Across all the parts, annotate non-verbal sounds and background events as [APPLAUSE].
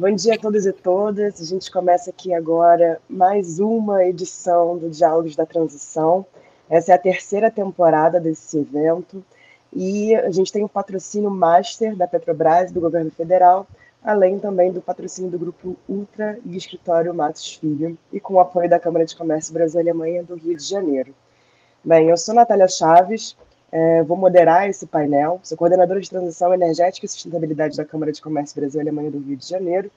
Bom dia a todos e todas. A gente começa aqui agora mais uma edição do Diálogos da Transição. Essa é a terceira temporada desse evento e a gente tem o patrocínio Master da Petrobras, do governo federal, além também do patrocínio do Grupo Ultra e Escritório Matos Filho, e com o apoio da Câmara de Comércio Brasil Alemanha do Rio de Janeiro. Bem, eu sou Natália Chaves, é, vou moderar esse painel. Sou coordenadora de transição energética e sustentabilidade da Câmara de Comércio Brasil Alemanha do Rio de Janeiro.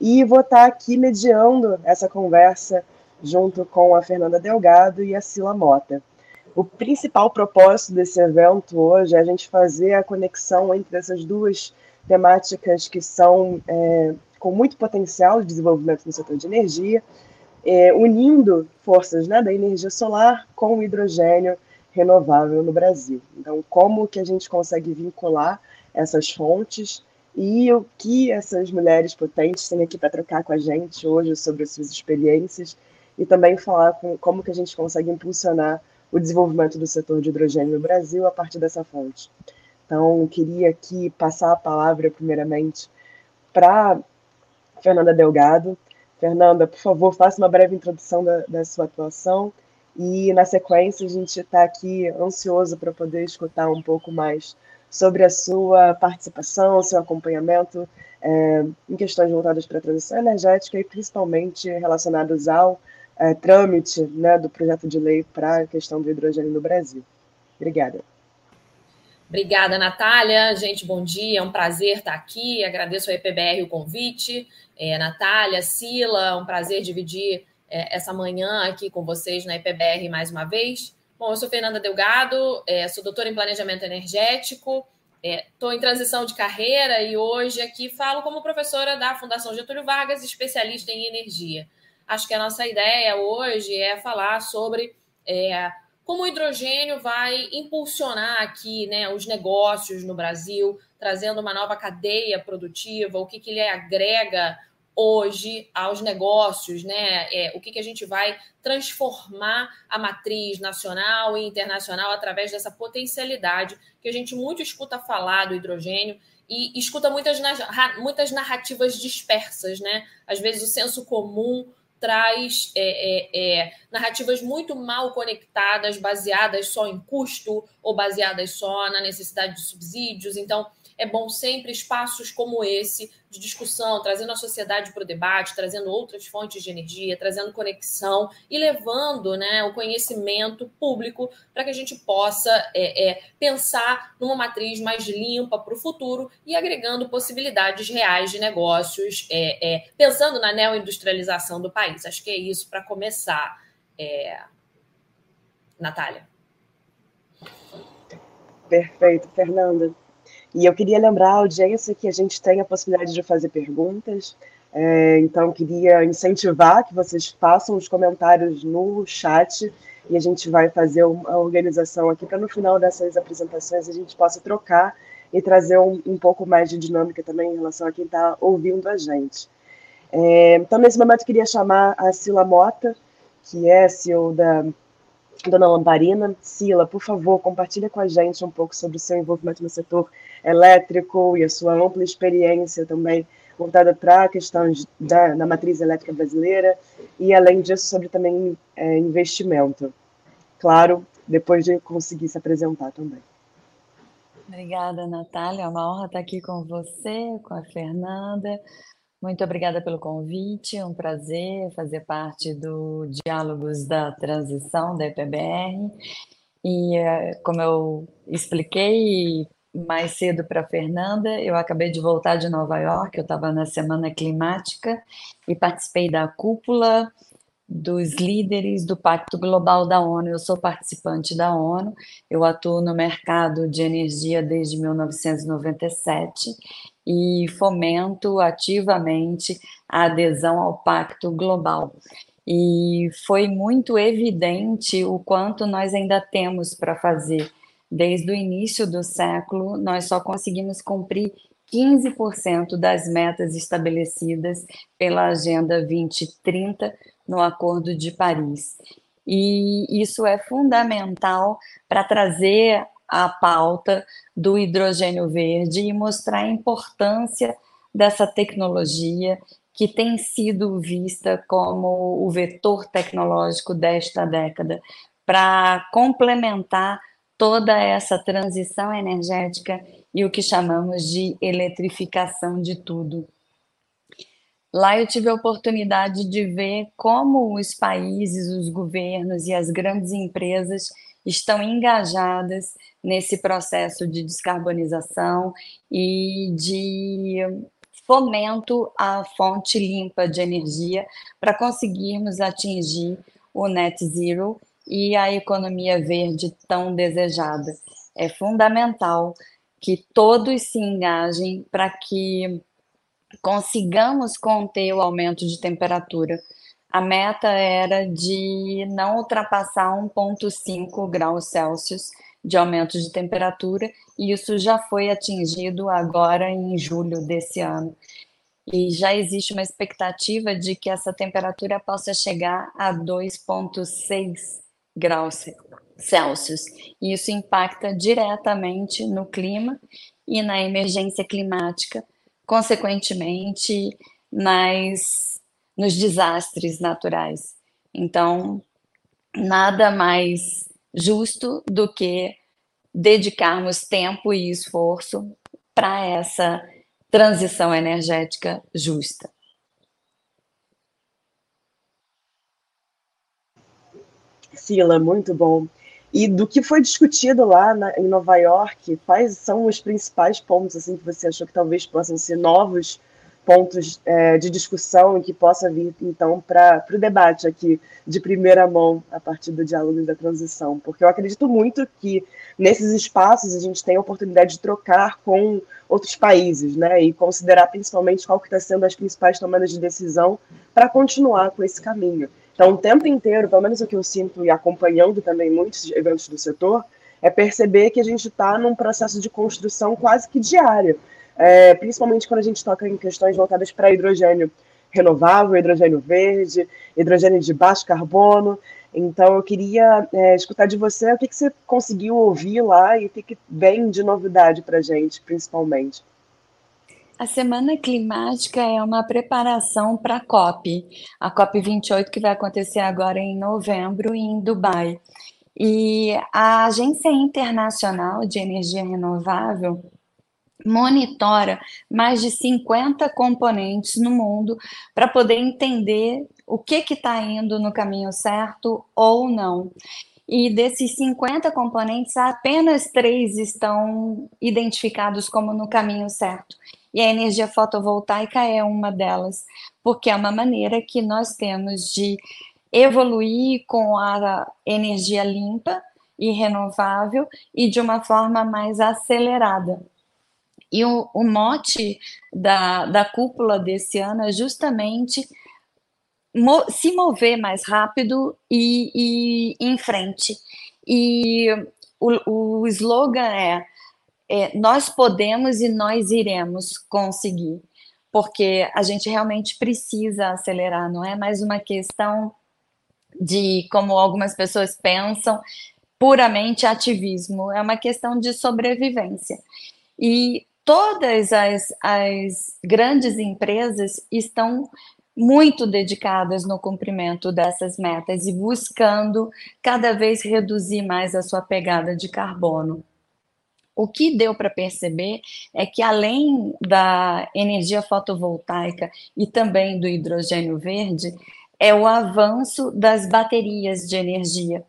E vou estar aqui mediando essa conversa junto com a Fernanda Delgado e a Sila Mota. O principal propósito desse evento hoje é a gente fazer a conexão entre essas duas temáticas que são é, com muito potencial de desenvolvimento no setor de energia, é, unindo forças né, da energia solar com o hidrogênio renovável no Brasil. Então, como que a gente consegue vincular essas fontes e o que essas mulheres potentes têm aqui para trocar com a gente hoje sobre as suas experiências e também falar com como que a gente consegue impulsionar o desenvolvimento do setor de hidrogênio no Brasil a partir dessa fonte. Então, queria aqui passar a palavra, primeiramente, para Fernanda Delgado. Fernanda, por favor, faça uma breve introdução da, da sua atuação e na sequência a gente está aqui ansioso para poder escutar um pouco mais sobre a sua participação, seu acompanhamento é, em questões voltadas para a transição energética e principalmente relacionadas ao é, trâmite né, do projeto de lei para a questão do hidrogênio no Brasil. Obrigada. Obrigada, Natália. Gente, bom dia. É um prazer estar aqui. Agradeço ao EPBR o convite. É, Natália, Sila, é um prazer dividir é, essa manhã aqui com vocês na IPBR mais uma vez. Bom, eu sou Fernanda Delgado, é, sou doutora em Planejamento Energético, estou é, em transição de carreira e hoje aqui falo como professora da Fundação Getúlio Vargas, especialista em energia. Acho que a nossa ideia hoje é falar sobre é, como o hidrogênio vai impulsionar aqui né, os negócios no Brasil, trazendo uma nova cadeia produtiva, o que, que ele agrega hoje aos negócios, né? É, o que, que a gente vai transformar a matriz nacional e internacional através dessa potencialidade que a gente muito escuta falar do hidrogênio e escuta muitas, muitas narrativas dispersas, né? Às vezes o senso comum traz é, é, é, narrativas muito mal conectadas, baseadas só em custo ou baseadas só na necessidade de subsídios. Então, é bom sempre espaços como esse de discussão, trazendo a sociedade para o debate, trazendo outras fontes de energia, trazendo conexão e levando né, o conhecimento público para que a gente possa é, é, pensar numa matriz mais limpa para o futuro e agregando possibilidades reais de negócios, é, é pensando na neoindustrialização do país. Acho que é isso para começar, é, Natália. Perfeito, Fernanda. E eu queria lembrar a audiência que a gente tem a possibilidade de fazer perguntas. É, então, queria incentivar que vocês façam os comentários no chat e a gente vai fazer uma organização aqui para no final dessas apresentações a gente possa trocar e trazer um, um pouco mais de dinâmica também em relação a quem está ouvindo a gente. É, então, nesse momento, queria chamar a Sila Mota, que é CEO da Dona Lamparina. Sila, por favor, compartilha com a gente um pouco sobre o seu envolvimento no setor elétrico e a sua ampla experiência também voltada para questões da, da matriz elétrica brasileira e, além disso, sobre também é, investimento. Claro, depois de conseguir se apresentar também. Obrigada, Natália. É uma honra estar aqui com você, com a Fernanda. Muito obrigada pelo convite, é um prazer fazer parte do Diálogos da Transição da EPBR. E, eh, como eu expliquei mais cedo para Fernanda, eu acabei de voltar de Nova York, eu estava na Semana Climática e participei da cúpula dos líderes do Pacto Global da ONU. Eu sou participante da ONU, eu atuo no mercado de energia desde 1997 e fomento ativamente a adesão ao Pacto Global. E foi muito evidente o quanto nós ainda temos para fazer. Desde o início do século, nós só conseguimos cumprir 15% das metas estabelecidas pela Agenda 2030 no Acordo de Paris. E isso é fundamental para trazer a pauta do hidrogênio verde e mostrar a importância dessa tecnologia que tem sido vista como o vetor tecnológico desta década para complementar toda essa transição energética e o que chamamos de eletrificação de tudo. Lá eu tive a oportunidade de ver como os países, os governos e as grandes empresas estão engajadas nesse processo de descarbonização e de fomento à fonte limpa de energia para conseguirmos atingir o net zero e a economia verde tão desejada. É fundamental que todos se engajem para que consigamos conter o aumento de temperatura. A meta era de não ultrapassar 1,5 graus Celsius de aumento de temperatura, e isso já foi atingido agora em julho desse ano. E já existe uma expectativa de que essa temperatura possa chegar a 2,6 graus Celsius. E isso impacta diretamente no clima e na emergência climática, consequentemente, nas, nos desastres naturais. Então, nada mais justo do que dedicarmos tempo e esforço para essa transição energética justa. Sila, muito bom. E do que foi discutido lá na, em Nova York, quais são os principais pontos assim que você achou que talvez possam ser novos pontos é, de discussão e que possa vir, então, para o debate aqui de primeira mão a partir do diálogo da transição. Porque eu acredito muito que nesses espaços a gente tem a oportunidade de trocar com outros países, né? E considerar principalmente qual que está sendo as principais tomadas de decisão para continuar com esse caminho. Então, o tempo inteiro, pelo menos o que eu sinto e acompanhando também muitos eventos do setor, é perceber que a gente está num processo de construção quase que diária é, principalmente quando a gente toca em questões voltadas para hidrogênio renovável, hidrogênio verde, hidrogênio de baixo carbono. Então, eu queria é, escutar de você o que, que você conseguiu ouvir lá e o que, que vem de novidade para a gente, principalmente. A Semana Climática é uma preparação para a COP, a COP 28, que vai acontecer agora em novembro em Dubai. E a Agência Internacional de Energia Renovável monitora mais de 50 componentes no mundo para poder entender o que está indo no caminho certo ou não. E desses 50 componentes, apenas três estão identificados como no caminho certo. E a energia fotovoltaica é uma delas, porque é uma maneira que nós temos de evoluir com a energia limpa e renovável e de uma forma mais acelerada. E o, o mote da, da cúpula desse ano é justamente mo se mover mais rápido e, e em frente. E o, o slogan é, é: Nós podemos e nós iremos conseguir, porque a gente realmente precisa acelerar, não é mais uma questão de, como algumas pessoas pensam, puramente ativismo, é uma questão de sobrevivência. E todas as, as grandes empresas estão muito dedicadas no cumprimento dessas metas e buscando cada vez reduzir mais a sua pegada de carbono. O que deu para perceber é que, além da energia fotovoltaica e também do hidrogênio verde, é o avanço das baterias de energia,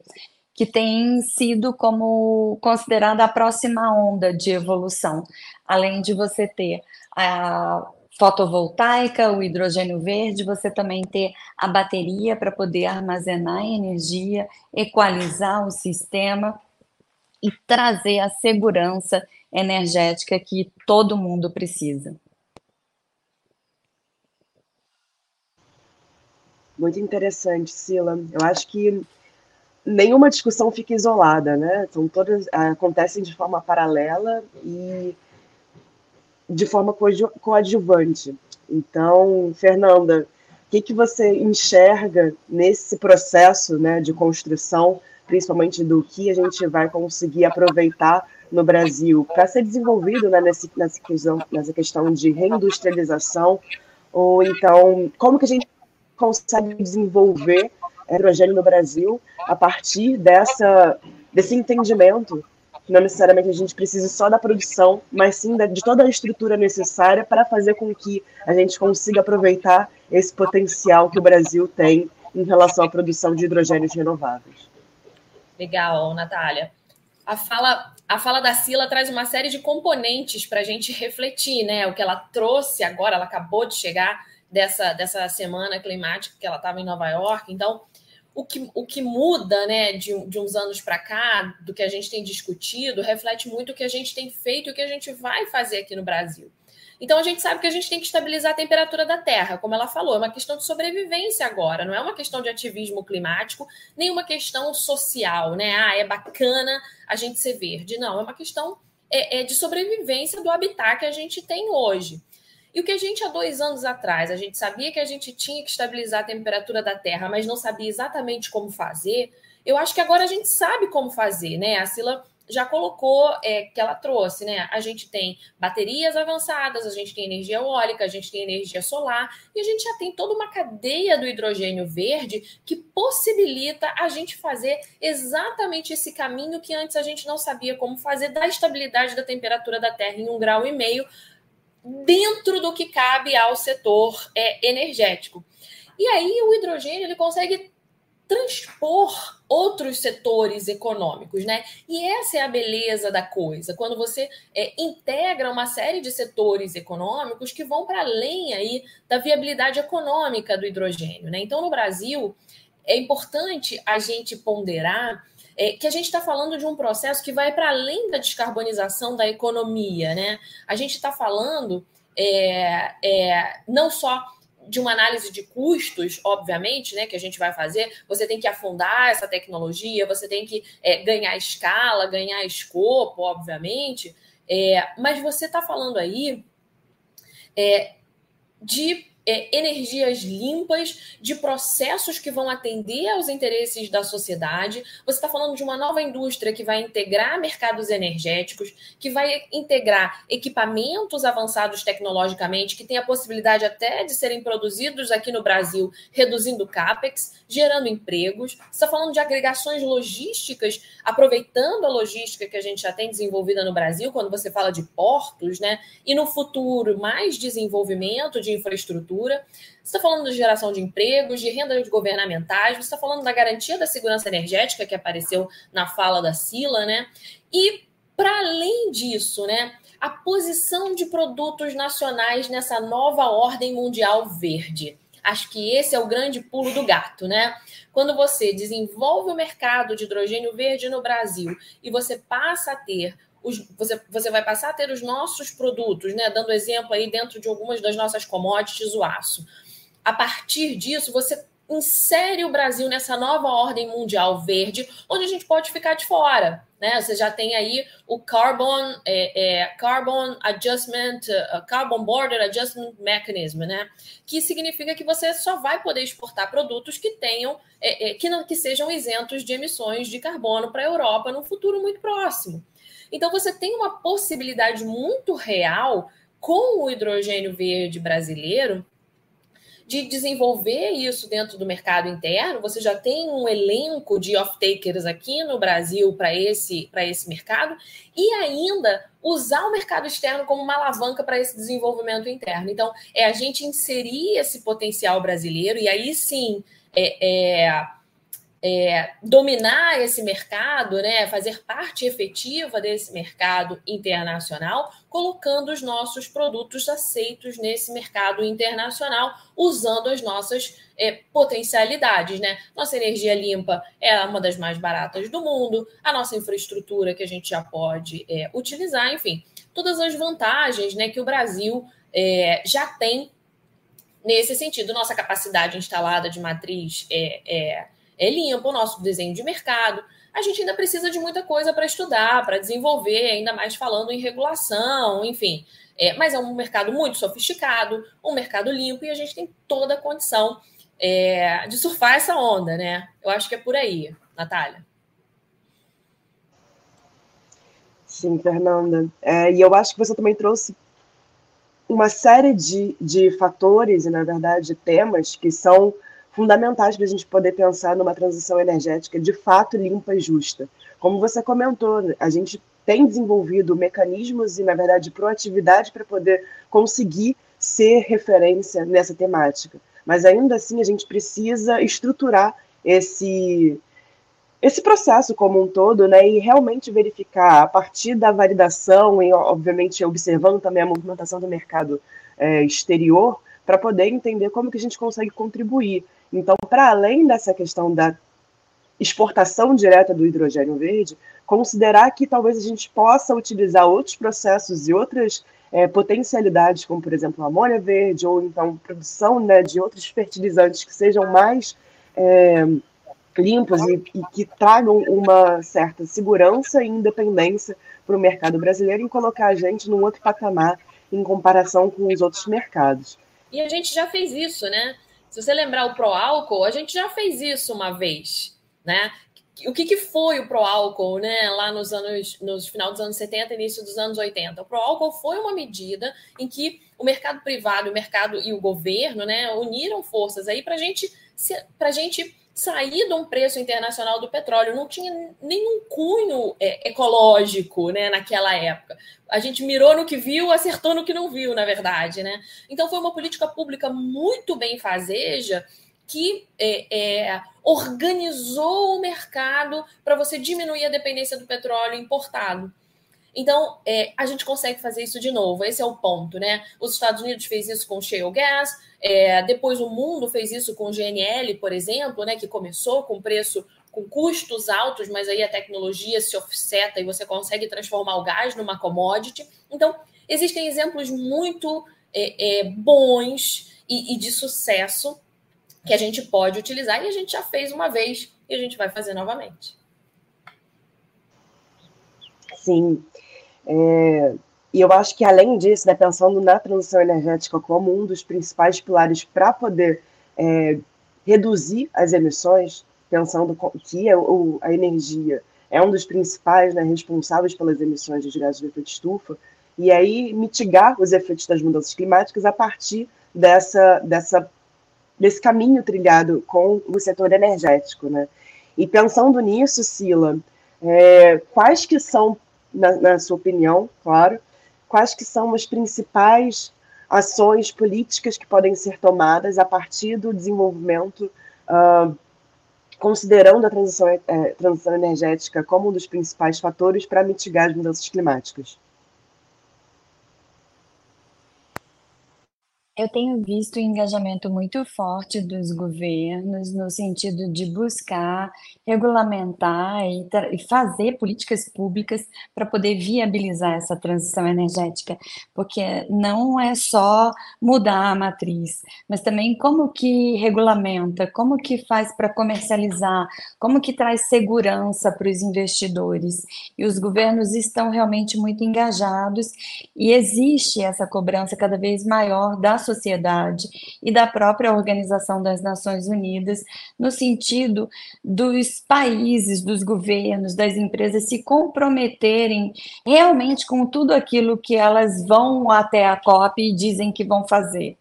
que tem sido como considerada a próxima onda de evolução. Além de você ter a fotovoltaica, o hidrogênio verde, você também ter a bateria para poder armazenar energia, equalizar o sistema e trazer a segurança energética que todo mundo precisa. Muito interessante, Sila. Eu acho que nenhuma discussão fica isolada, né? São todas acontecem de forma paralela e de forma coadjuvante. Então, Fernanda, o que, que você enxerga nesse processo né, de construção, principalmente do que a gente vai conseguir aproveitar no Brasil para ser desenvolvido né, nessa, nessa, questão, nessa questão de reindustrialização? Ou então, como que a gente consegue desenvolver hidrogênio no Brasil a partir dessa, desse entendimento não necessariamente a gente precisa só da produção, mas sim de toda a estrutura necessária para fazer com que a gente consiga aproveitar esse potencial que o Brasil tem em relação à produção de hidrogênios renováveis. Legal, Natália. A fala, a fala da Sila traz uma série de componentes para a gente refletir, né? O que ela trouxe agora, ela acabou de chegar dessa, dessa semana climática que ela estava em Nova York. Então, o que, o que muda né, de, de uns anos para cá, do que a gente tem discutido, reflete muito o que a gente tem feito e o que a gente vai fazer aqui no Brasil. Então a gente sabe que a gente tem que estabilizar a temperatura da Terra, como ela falou, é uma questão de sobrevivência agora, não é uma questão de ativismo climático, nem uma questão social, né? Ah, é bacana a gente ser verde. Não, é uma questão é, é de sobrevivência do habitat que a gente tem hoje. E o que a gente há dois anos atrás, a gente sabia que a gente tinha que estabilizar a temperatura da Terra, mas não sabia exatamente como fazer, eu acho que agora a gente sabe como fazer, né? A Sila já colocou é, que ela trouxe, né? A gente tem baterias avançadas, a gente tem energia eólica, a gente tem energia solar e a gente já tem toda uma cadeia do hidrogênio verde que possibilita a gente fazer exatamente esse caminho que antes a gente não sabia como fazer da estabilidade da temperatura da Terra em um grau e meio dentro do que cabe ao setor é, energético. E aí o hidrogênio ele consegue transpor outros setores econômicos, né? E essa é a beleza da coisa, quando você é, integra uma série de setores econômicos que vão para além aí da viabilidade econômica do hidrogênio, né? Então, no Brasil, é importante a gente ponderar é, que a gente está falando de um processo que vai para além da descarbonização da economia, né? A gente está falando é, é, não só de uma análise de custos, obviamente, né, que a gente vai fazer, você tem que afundar essa tecnologia, você tem que é, ganhar escala, ganhar escopo, obviamente, é, mas você está falando aí é, de é, energias limpas, de processos que vão atender aos interesses da sociedade. Você está falando de uma nova indústria que vai integrar mercados energéticos, que vai integrar equipamentos avançados tecnologicamente, que tem a possibilidade até de serem produzidos aqui no Brasil, reduzindo CAPEX, gerando empregos. Você está falando de agregações logísticas, aproveitando a logística que a gente já tem desenvolvida no Brasil, quando você fala de portos, né? E no futuro, mais desenvolvimento de infraestrutura infraestrutura, você está falando de geração de empregos, de rendas governamentais, você está falando da garantia da segurança energética que apareceu na fala da Sila, né? E para além disso, né, a posição de produtos nacionais nessa nova ordem mundial verde. Acho que esse é o grande pulo do gato, né? Quando você desenvolve o mercado de hidrogênio verde no Brasil e você passa a ter os, você, você vai passar a ter os nossos produtos, né? Dando exemplo aí dentro de algumas das nossas commodities, o aço. A partir disso, você insere o Brasil nessa nova ordem mundial verde, onde a gente pode ficar de fora. Né? Você já tem aí o Carbon, é, é, Carbon Adjustment, uh, Carbon Border Adjustment Mechanism, né? que significa que você só vai poder exportar produtos que tenham, é, é que, não, que sejam isentos de emissões de carbono para a Europa no futuro muito próximo. Então você tem uma possibilidade muito real com o hidrogênio verde brasileiro de desenvolver isso dentro do mercado interno. Você já tem um elenco de off-takers aqui no Brasil para esse, esse mercado e ainda usar o mercado externo como uma alavanca para esse desenvolvimento interno. Então, é a gente inserir esse potencial brasileiro e aí sim é, é é, dominar esse mercado, né, fazer parte efetiva desse mercado internacional, colocando os nossos produtos aceitos nesse mercado internacional, usando as nossas é, potencialidades. Né? Nossa energia limpa é uma das mais baratas do mundo, a nossa infraestrutura que a gente já pode é, utilizar, enfim, todas as vantagens né, que o Brasil é, já tem nesse sentido. Nossa capacidade instalada de matriz é, é limpo, o nosso desenho de mercado. A gente ainda precisa de muita coisa para estudar, para desenvolver, ainda mais falando em regulação, enfim. É, mas é um mercado muito sofisticado, um mercado limpo, e a gente tem toda a condição é, de surfar essa onda, né? Eu acho que é por aí, Natália. Sim, Fernanda. É, e eu acho que você também trouxe uma série de, de fatores e, na verdade, temas que são fundamentais para a gente poder pensar numa transição energética de fato limpa e justa. Como você comentou, a gente tem desenvolvido mecanismos e, na verdade, proatividade para poder conseguir ser referência nessa temática. Mas ainda assim a gente precisa estruturar esse esse processo como um todo, né, e realmente verificar a partir da validação e, obviamente, observando também a movimentação do mercado é, exterior, para poder entender como que a gente consegue contribuir. Então, para além dessa questão da exportação direta do hidrogênio verde, considerar que talvez a gente possa utilizar outros processos e outras é, potencialidades, como, por exemplo, a amônia verde, ou então produção né, de outros fertilizantes que sejam mais é, limpos e, e, que tragam uma certa segurança e independência para o mercado brasileiro em colocar a gente num outro patamar em comparação com os outros mercados. E a gente já fez isso, né? Se você lembrar o pró-álcool, a gente já fez isso uma vez, né? O que, que foi o pró-álcool, né? Lá nos anos, nos final dos anos 70, início dos anos 80. O pró-álcool foi uma medida em que o mercado privado, o mercado e o governo, né, uniram forças aí para gente, para gente sair de um preço internacional do petróleo. Não tinha nenhum cunho é, ecológico né, naquela época. A gente mirou no que viu, acertou no que não viu, na verdade. Né? Então, foi uma política pública muito bem fazeja que é, é, organizou o mercado para você diminuir a dependência do petróleo importado. Então, é, a gente consegue fazer isso de novo. Esse é o ponto, né? Os Estados Unidos fez isso com shale gas, é, depois o mundo fez isso com GNL, por exemplo, né, que começou com preço com custos altos, mas aí a tecnologia se offseta e você consegue transformar o gás numa commodity. Então, existem exemplos muito é, é, bons e, e de sucesso que a gente pode utilizar e a gente já fez uma vez e a gente vai fazer novamente. Sim. É, e eu acho que, além disso, né, pensando na transição energética como um dos principais pilares para poder é, reduzir as emissões, pensando que a, a, energia é um dos principais né, responsáveis pelas emissões de gases de efeito estufa, e aí mitigar os efeitos das mudanças climáticas a partir dessa, dessa, desse caminho trilhado com o setor energético. Né? E pensando nisso, Sila, é, quais que são, na, na sua opinião, claro, quais que são as principais ações políticas que podem ser tomadas a partir do desenvolvimento, uh, considerando a transição, é, transição energética como um dos principais fatores para mitigar as mudanças climáticas. Eu tenho visto um engajamento muito forte dos governos no sentido de buscar regulamentar e, e fazer políticas públicas para poder viabilizar essa transição energética, porque não é só mudar a matriz, mas também como que regulamenta, como que faz para comercializar, como que traz segurança para os investidores. E os governos estão realmente muito engajados e existe essa cobrança cada vez maior da sociedade e da própria Organização das Nações Unidas, no sentido dos países, dos governos, das empresas se comprometerem realmente com tudo aquilo que elas vão até a COP e dizem que vão fazer.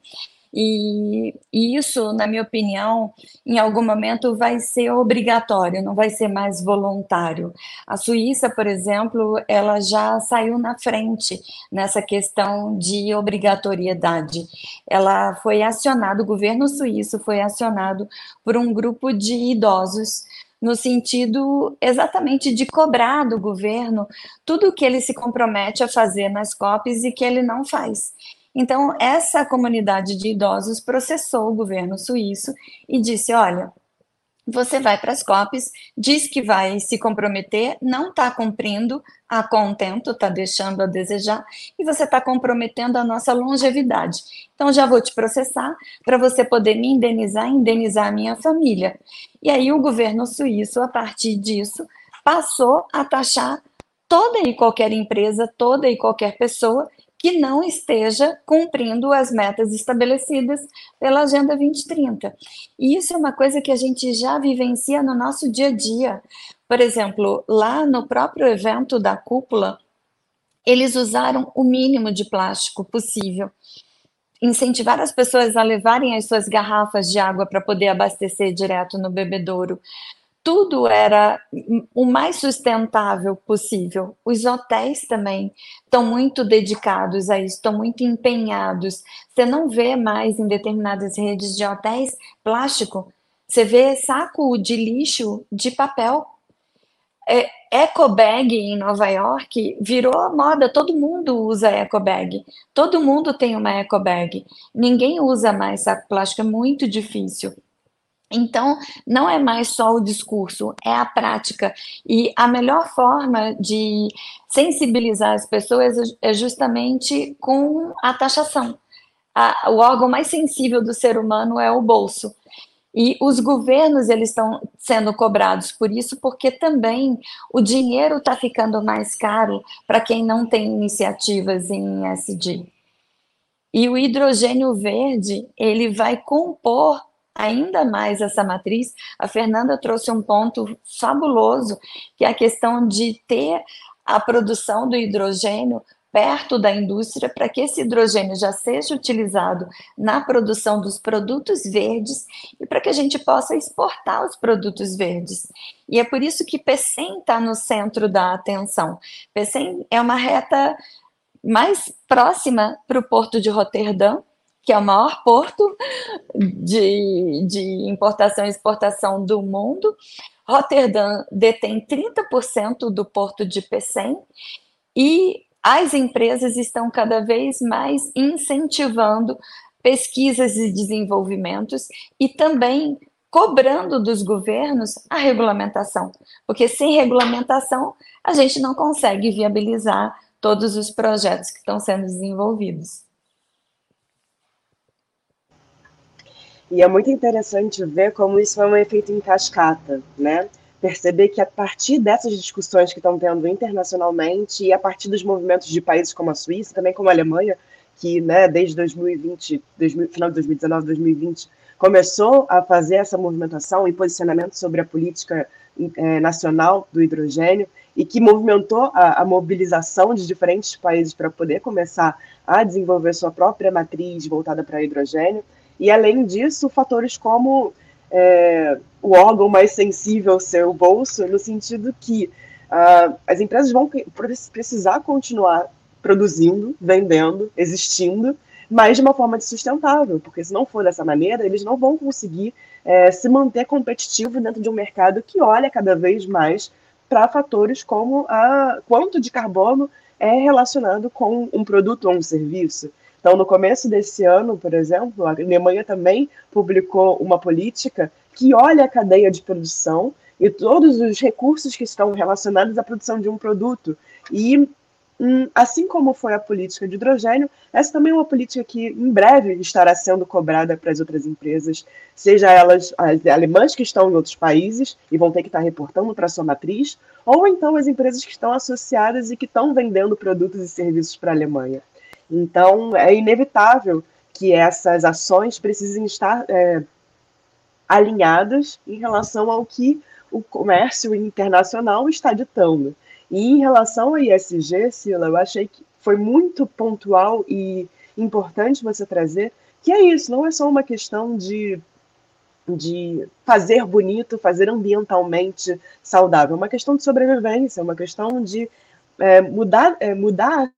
E, e, isso, na minha opinião, em algum momento vai ser obrigatório, não vai ser mais voluntário. A Suíça, por exemplo, ela já saiu na frente nessa questão de obrigatoriedade. Ela foi acionada, o governo suíço foi acionado por um grupo de idosos no sentido exatamente de cobrar do governo tudo o que ele se compromete a fazer nas COPs e que ele não faz. Então, essa comunidade de idosos processou o governo suíço e disse: olha, você vai para as COPs, diz que vai se comprometer, não está cumprindo a contento, está deixando a desejar, e você está comprometendo a nossa longevidade. Então, já vou te processar para você poder me indenizar, indenizar a minha família. E aí, o governo suíço, a partir disso, passou a taxar toda e qualquer empresa, toda e qualquer pessoa que não esteja cumprindo as metas estabelecidas pela Agenda 2030. E isso é uma coisa que a gente já vivencia no nosso dia a dia. Por exemplo, lá no próprio evento da cúpula, eles usaram o mínimo de plástico possível. Incentivar as pessoas a levarem as suas garrafas de água para poder abastecer direto no bebedouro tudo era o mais sustentável possível. Os hotéis também estão muito dedicados a isso, estão muito empenhados. Você não vê mais em determinadas redes de hotéis plástico, você vê saco de lixo de papel. É, eco bag em Nova York virou moda, todo mundo usa eco bag. Todo mundo tem uma eco bag. Ninguém usa mais saco plástico, é muito difícil. Então, não é mais só o discurso, é a prática. E a melhor forma de sensibilizar as pessoas é justamente com a taxação. A, o órgão mais sensível do ser humano é o bolso. E os governos eles estão sendo cobrados por isso, porque também o dinheiro está ficando mais caro para quem não tem iniciativas em SD. E o hidrogênio verde ele vai compor ainda mais essa matriz, a Fernanda trouxe um ponto fabuloso, que é a questão de ter a produção do hidrogênio perto da indústria para que esse hidrogênio já seja utilizado na produção dos produtos verdes e para que a gente possa exportar os produtos verdes. E é por isso que PECEM está no centro da atenção. PECEM é uma reta mais próxima para o porto de Roterdã, que é o maior porto de, de importação e exportação do mundo. Roterdã detém 30% do porto de Pecém e as empresas estão cada vez mais incentivando pesquisas e desenvolvimentos e também cobrando dos governos a regulamentação, porque sem regulamentação a gente não consegue viabilizar todos os projetos que estão sendo desenvolvidos. E é muito interessante ver como isso é um efeito em cascata, né? Perceber que a partir dessas discussões que estão tendo internacionalmente e a partir dos movimentos de países como a Suíça, também como a Alemanha, que né, desde 2020, 2000, final de 2019, 2020, começou a fazer essa movimentação e posicionamento sobre a política é, nacional do hidrogênio e que movimentou a, a mobilização de diferentes países para poder começar a desenvolver sua própria matriz voltada para hidrogênio. E, além disso, fatores como é, o órgão mais sensível ser o bolso, no sentido que uh, as empresas vão precisar continuar produzindo, vendendo, existindo, mas de uma forma sustentável, porque se não for dessa maneira, eles não vão conseguir é, se manter competitivo dentro de um mercado que olha cada vez mais para fatores como a quanto de carbono é relacionado com um produto ou um serviço. Então, no começo desse ano, por exemplo, a Alemanha também publicou uma política que olha a cadeia de produção e todos os recursos que estão relacionados à produção de um produto. E, hum, assim como foi a política de hidrogênio, essa também é uma política que em breve estará sendo cobrada para as outras empresas, seja elas as alemãs que estão em outros países e vão ter que estar reportando para a sua matriz, ou então as empresas que estão associadas e que estão vendendo produtos e serviços para a Alemanha. Então, é inevitável que essas ações precisem estar é, alinhadas em relação ao que o comércio internacional está ditando. E em relação ao ISG, Sila, eu achei que foi muito pontual e importante você trazer que é isso, não é só uma questão de, de fazer bonito, fazer ambientalmente saudável, é uma questão de sobrevivência, é uma questão de é, mudar, é, mudar a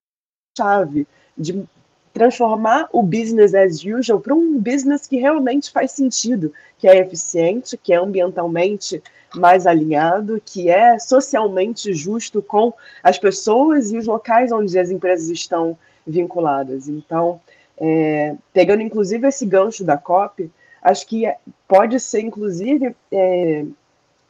chave, de transformar o business as usual para um business que realmente faz sentido, que é eficiente, que é ambientalmente mais alinhado, que é socialmente justo com as pessoas e os locais onde as empresas estão vinculadas. Então, é, pegando inclusive esse gancho da COP, acho que pode ser inclusive é,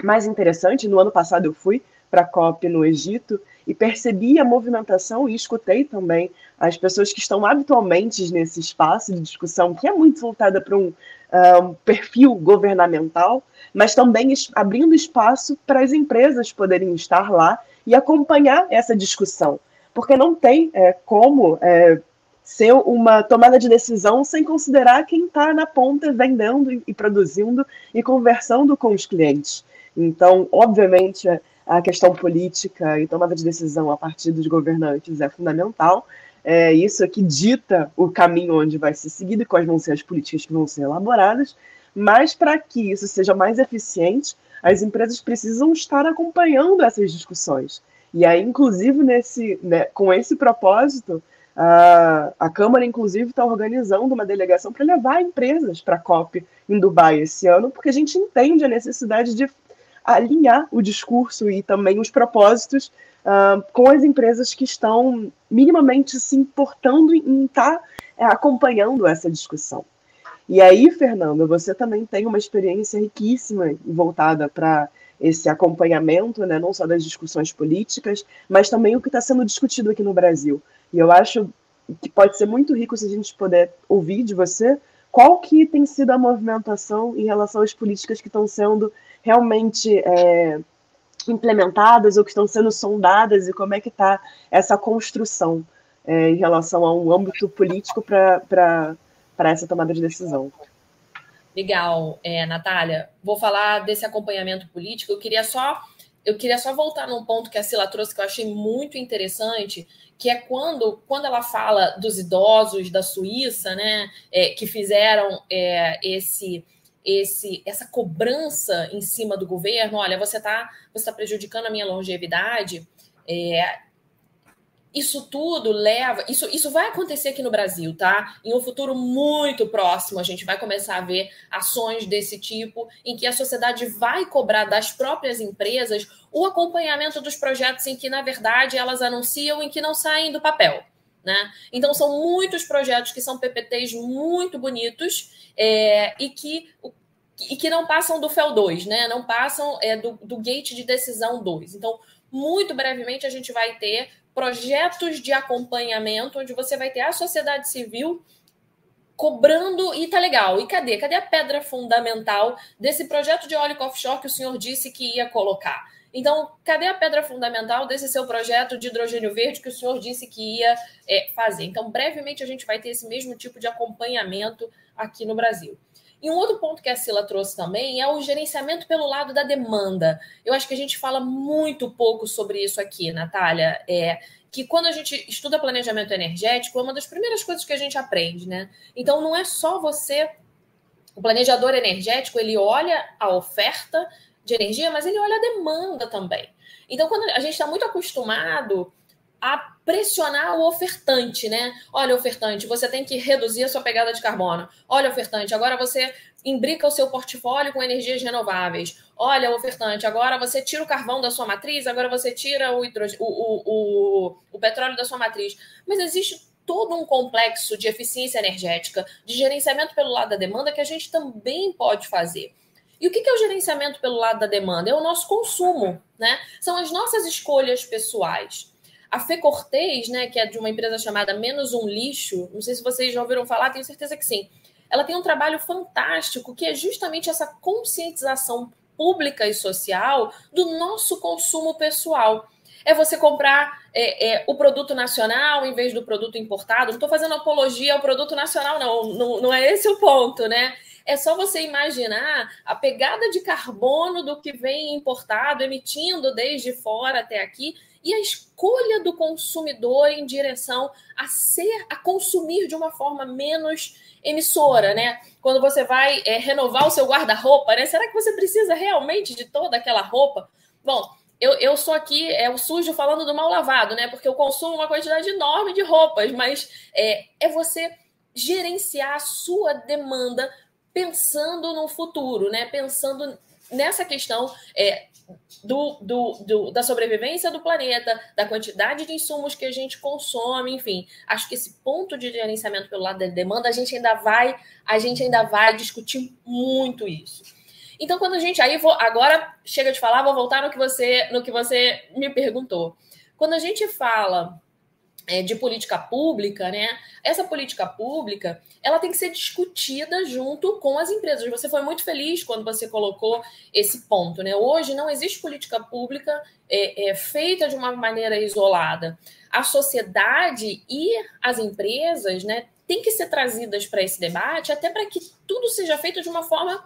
mais interessante. No ano passado eu fui para a COP no Egito e percebi a movimentação e escutei também as pessoas que estão habitualmente nesse espaço de discussão, que é muito voltada para um, uh, um perfil governamental, mas também abrindo espaço para as empresas poderem estar lá e acompanhar essa discussão. Porque não tem é, como é, ser uma tomada de decisão sem considerar quem está na ponta vendendo e produzindo e conversando com os clientes. Então, obviamente, a questão política e tomada de decisão a partir dos governantes é fundamental. É isso é que dita o caminho onde vai ser seguido e quais vão ser as políticas que vão ser elaboradas. Mas para que isso seja mais eficiente, as empresas precisam estar acompanhando essas discussões. E aí, inclusive, nesse, né, com esse propósito, a, a Câmara, inclusive, está organizando uma delegação para levar empresas para a COP em Dubai esse ano, porque a gente entende a necessidade de alinhar o discurso e também os propósitos uh, com as empresas que estão minimamente se importando em estar tá, é, acompanhando essa discussão. E aí, Fernanda, você também tem uma experiência riquíssima voltada para esse acompanhamento, né, não só das discussões políticas, mas também o que está sendo discutido aqui no Brasil. E eu acho que pode ser muito rico se a gente puder ouvir de você qual que tem sido a movimentação em relação às políticas que estão sendo realmente é, implementadas ou que estão sendo sondadas e como é que está essa construção é, em relação a um âmbito político para essa tomada de decisão. Legal, é, Natália. Vou falar desse acompanhamento político. Eu queria só eu queria só voltar num ponto que a Sila trouxe que eu achei muito interessante, que é quando, quando ela fala dos idosos da Suíça, né, é, que fizeram é, esse esse, essa cobrança em cima do governo, olha, você está você tá prejudicando a minha longevidade, é, isso tudo leva. Isso, isso vai acontecer aqui no Brasil, tá? Em um futuro muito próximo, a gente vai começar a ver ações desse tipo, em que a sociedade vai cobrar das próprias empresas o acompanhamento dos projetos em que, na verdade, elas anunciam e que não saem do papel. Né? Então, são muitos projetos que são PPTs muito bonitos é, e que e que não passam do FEL 2, né? Não passam é, do, do gate de decisão 2. Então, muito brevemente, a gente vai ter projetos de acompanhamento, onde você vai ter a sociedade civil cobrando, e tá legal. E cadê? Cadê a pedra fundamental desse projeto de óleo offshore que o senhor disse que ia colocar? Então, cadê a pedra fundamental desse seu projeto de hidrogênio verde que o senhor disse que ia é, fazer? Então, brevemente, a gente vai ter esse mesmo tipo de acompanhamento aqui no Brasil. E um outro ponto que a Sila trouxe também é o gerenciamento pelo lado da demanda. Eu acho que a gente fala muito pouco sobre isso aqui, Natália. É, que quando a gente estuda planejamento energético, é uma das primeiras coisas que a gente aprende, né? Então não é só você. O planejador energético, ele olha a oferta de energia, mas ele olha a demanda também. Então, quando a gente está muito acostumado a pressionar o ofertante, né? Olha, ofertante, você tem que reduzir a sua pegada de carbono. Olha, ofertante, agora você imbrica o seu portfólio com energias renováveis. Olha, ofertante, agora você tira o carvão da sua matriz, agora você tira o, hidrog... o, o, o, o petróleo da sua matriz. Mas existe todo um complexo de eficiência energética, de gerenciamento pelo lado da demanda que a gente também pode fazer. E o que é o gerenciamento pelo lado da demanda? É o nosso consumo, né? São as nossas escolhas pessoais. A Fê Cortez, né, que é de uma empresa chamada Menos um Lixo, não sei se vocês já ouviram falar, tenho certeza que sim. Ela tem um trabalho fantástico que é justamente essa conscientização pública e social do nosso consumo pessoal. É você comprar é, é, o produto nacional em vez do produto importado. Não estou fazendo apologia ao produto nacional, não. não. Não é esse o ponto, né? É só você imaginar a pegada de carbono do que vem importado, emitindo desde fora até aqui e a escolha do consumidor em direção a ser, a consumir de uma forma menos emissora, né? Quando você vai é, renovar o seu guarda-roupa, né? Será que você precisa realmente de toda aquela roupa? Bom, eu, eu sou aqui, é o sujo falando do mal lavado, né? Porque eu consumo uma quantidade enorme de roupas, mas é, é você gerenciar a sua demanda pensando no futuro, né? Pensando nessa questão é, do, do, do, da sobrevivência do planeta, da quantidade de insumos que a gente consome, enfim. Acho que esse ponto de gerenciamento pelo lado da demanda, a gente ainda vai, a gente ainda vai discutir muito isso. Então, quando a gente. Aí vou. Agora chega de falar, vou voltar no que você, no que você me perguntou. Quando a gente fala de política pública, né? Essa política pública ela tem que ser discutida junto com as empresas. Você foi muito feliz quando você colocou esse ponto, né? Hoje não existe política pública é, é, feita de uma maneira isolada. A sociedade e as empresas, né, têm que ser trazidas para esse debate, até para que tudo seja feito de uma forma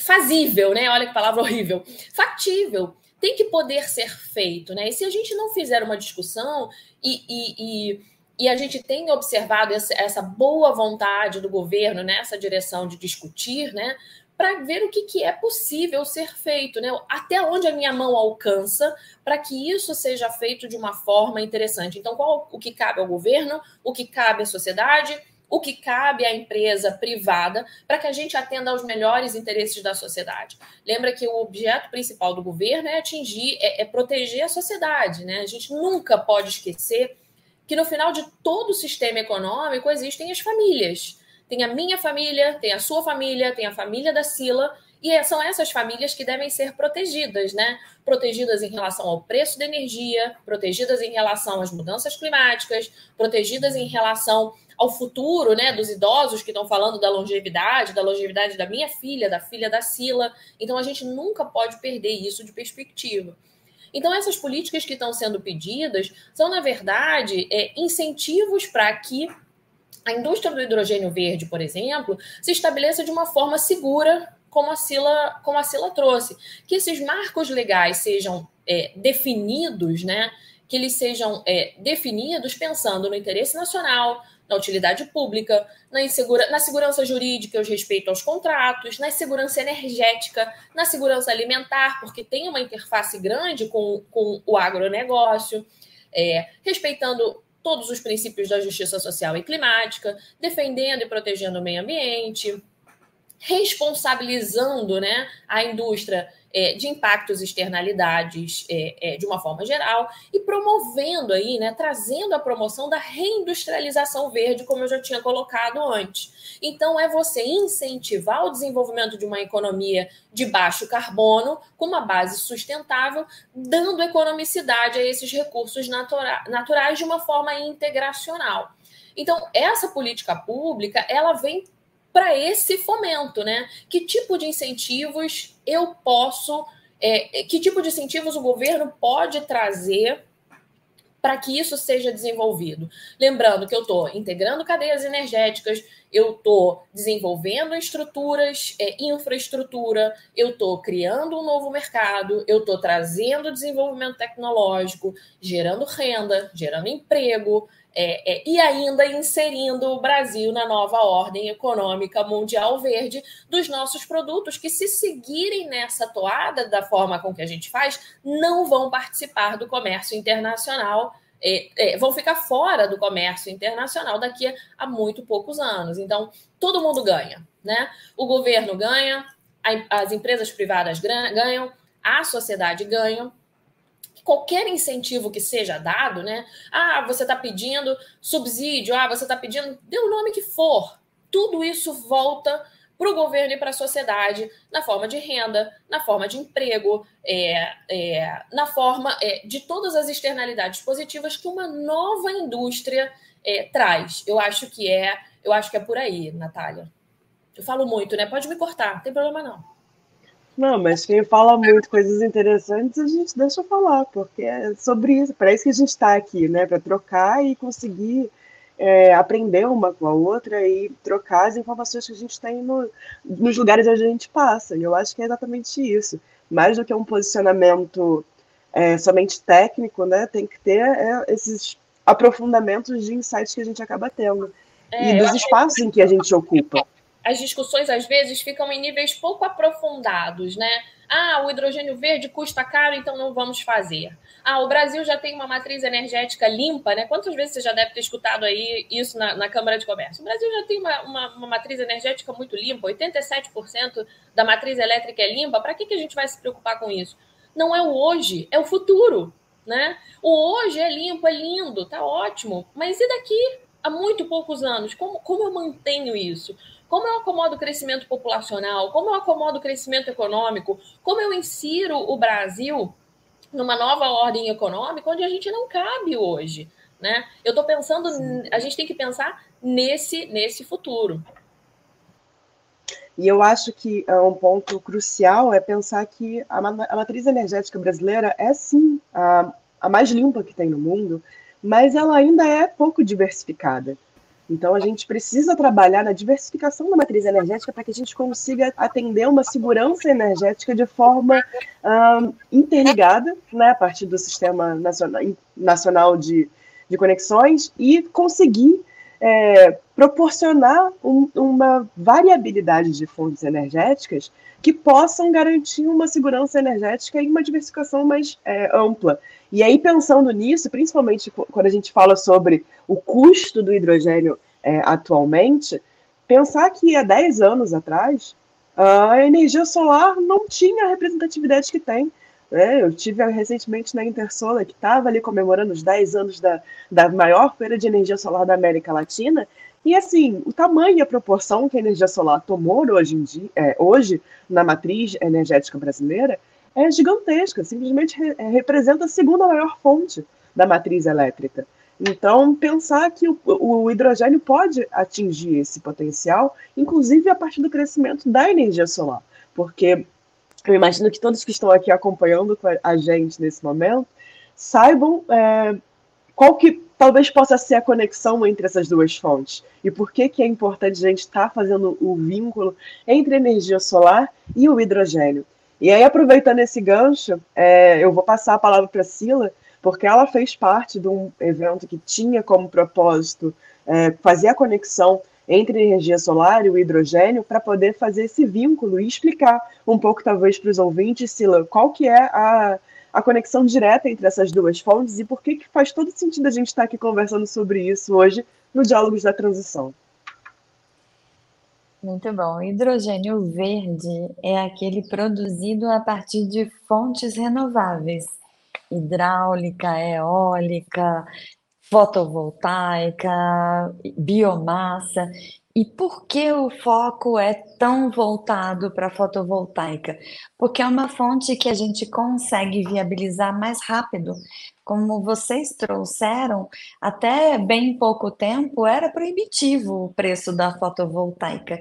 fazível, né? Olha que palavra horrível, factível tem que poder ser feito, né? E se a gente não fizer uma discussão e, e, e, e a gente tem observado essa, boa vontade do governo nessa direção de discutir, né? Para ver o que, que é possível ser feito, né? Até onde a minha mão alcança para que isso seja feito de uma forma interessante. Então, qual o que cabe ao governo, o que cabe à sociedade, o que cabe à empresa privada para que a gente atenda aos melhores interesses da sociedade. Lembra que o objeto principal do governo é atingir, é, é proteger a sociedade, né? A gente nunca pode esquecer que no final de todo o sistema econômico existem as famílias. Tem a minha família, tem a sua família, tem a família da Sila, e é, são essas famílias que devem ser protegidas, né? Protegidas em relação ao preço da energia, protegidas em relação às mudanças climáticas, protegidas em relação ao futuro, né, dos idosos que estão falando da longevidade, da longevidade da minha filha, da filha da Sila. Então a gente nunca pode perder isso de perspectiva. Então essas políticas que estão sendo pedidas são na verdade é, incentivos para que a indústria do hidrogênio verde, por exemplo, se estabeleça de uma forma segura, como a Sila, como a Sila trouxe, que esses marcos legais sejam é, definidos, né? Que eles sejam é, definidos pensando no interesse nacional, na utilidade pública, na, insegura, na segurança jurídica, os respeito aos contratos, na segurança energética, na segurança alimentar, porque tem uma interface grande com, com o agronegócio, é, respeitando todos os princípios da justiça social e climática, defendendo e protegendo o meio ambiente, responsabilizando né, a indústria é, de impactos e externalidades é, é, de uma forma geral e promovendo aí, né, trazendo a promoção da reindustrialização verde, como eu já tinha colocado antes. Então, é você incentivar o desenvolvimento de uma economia de baixo carbono, com uma base sustentável, dando economicidade a esses recursos natura naturais de uma forma integracional. Então, essa política pública, ela vem para esse fomento, né? Que tipo de incentivos eu posso, é, que tipo de incentivos o governo pode trazer para que isso seja desenvolvido. Lembrando que eu estou integrando cadeias energéticas, eu estou desenvolvendo estruturas, é, infraestrutura, eu estou criando um novo mercado, eu estou trazendo desenvolvimento tecnológico, gerando renda, gerando emprego, é, é, e ainda inserindo o Brasil na nova ordem econômica mundial verde dos nossos produtos, que, se seguirem nessa toada da forma com que a gente faz, não vão participar do comércio internacional. É, é vão ficar fora do comércio internacional daqui a, muito poucos anos. Então, todo mundo ganha, né? O governo ganha, a, as empresas privadas ganham, a sociedade ganha, qualquer incentivo que seja dado, né? Ah, você está pedindo subsídio, ah, você está pedindo, dê o nome que for. Tudo isso volta para o governo e para a sociedade na forma de renda, na forma de emprego, é, é, na forma é, de todas as externalidades positivas que uma nova indústria é, traz. Eu acho que é, eu acho que é por aí, Natália. Eu falo muito, né? Pode me cortar, não tem problema não. Não, mas quem fala muito coisas interessantes, a gente deixa falar, porque é sobre isso, para isso que a gente está aqui, né? Para trocar e conseguir é, aprender uma com a outra e trocar as informações que a gente tem no, nos lugares onde a gente passa. E eu acho que é exatamente isso. Mais do que um posicionamento é, somente técnico, né? Tem que ter é, esses aprofundamentos de insights que a gente acaba tendo. É, e dos espaços em que a gente ocupa as discussões às vezes ficam em níveis pouco aprofundados, né? Ah, o hidrogênio verde custa caro, então não vamos fazer. Ah, o Brasil já tem uma matriz energética limpa, né? Quantas vezes você já deve ter escutado aí isso na, na Câmara de Comércio? O Brasil já tem uma, uma, uma matriz energética muito limpa, 87% da matriz elétrica é limpa. Para que, que a gente vai se preocupar com isso? Não é o hoje, é o futuro, né? O hoje é limpo, é lindo, tá ótimo. Mas e daqui a muito poucos anos? Como, como eu mantenho isso? Como eu acomodo o crescimento populacional? Como eu acomodo o crescimento econômico? Como eu insiro o Brasil numa nova ordem econômica onde a gente não cabe hoje? Né? Eu estou pensando, Sim. a gente tem que pensar nesse, nesse futuro. E eu acho que é um ponto crucial é pensar que a, a matriz energética brasileira é sim a, a mais limpa que tem no mundo, mas ela ainda é pouco diversificada. Então, a gente precisa trabalhar na diversificação da matriz energética para que a gente consiga atender uma segurança energética de forma interligada, né, a partir do Sistema Nacional, nacional de, de Conexões, e conseguir é, proporcionar um, uma variabilidade de fontes energéticas que possam garantir uma segurança energética e uma diversificação mais é, ampla. E aí, pensando nisso, principalmente quando a gente fala sobre o custo do hidrogênio é, atualmente, pensar que há 10 anos atrás a energia solar não tinha a representatividade que tem. Né? Eu tive recentemente na Intersolar, que estava ali comemorando os 10 anos da, da maior feira de energia solar da América Latina, e assim, o tamanho e a proporção que a energia solar tomou hoje, dia, é, hoje na matriz energética brasileira é gigantesca, simplesmente re, é, representa a segunda maior fonte da matriz elétrica. Então, pensar que o, o, hidrogênio pode atingir esse potencial, inclusive a partir do crescimento da energia solar, porque eu imagino que todos que estão aqui acompanhando a gente nesse momento saibam é, qual que talvez possa ser a conexão entre essas duas fontes e por que, que é importante a gente estar tá fazendo o vínculo entre a energia solar e o hidrogênio. E aí, aproveitando esse gancho, é, eu vou passar a palavra para a Sila, porque ela fez parte de um evento que tinha como propósito é, fazer a conexão entre energia solar e o hidrogênio para poder fazer esse vínculo e explicar um pouco, talvez, para os ouvintes, Sila, qual que é a, a conexão direta entre essas duas fontes e por que, que faz todo sentido a gente estar aqui conversando sobre isso hoje no Diálogos da Transição. Muito bom. O hidrogênio verde é aquele produzido a partir de fontes renováveis, hidráulica, eólica, fotovoltaica, biomassa. E por que o foco é tão voltado para a fotovoltaica? Porque é uma fonte que a gente consegue viabilizar mais rápido. Como vocês trouxeram, até bem pouco tempo era proibitivo o preço da fotovoltaica.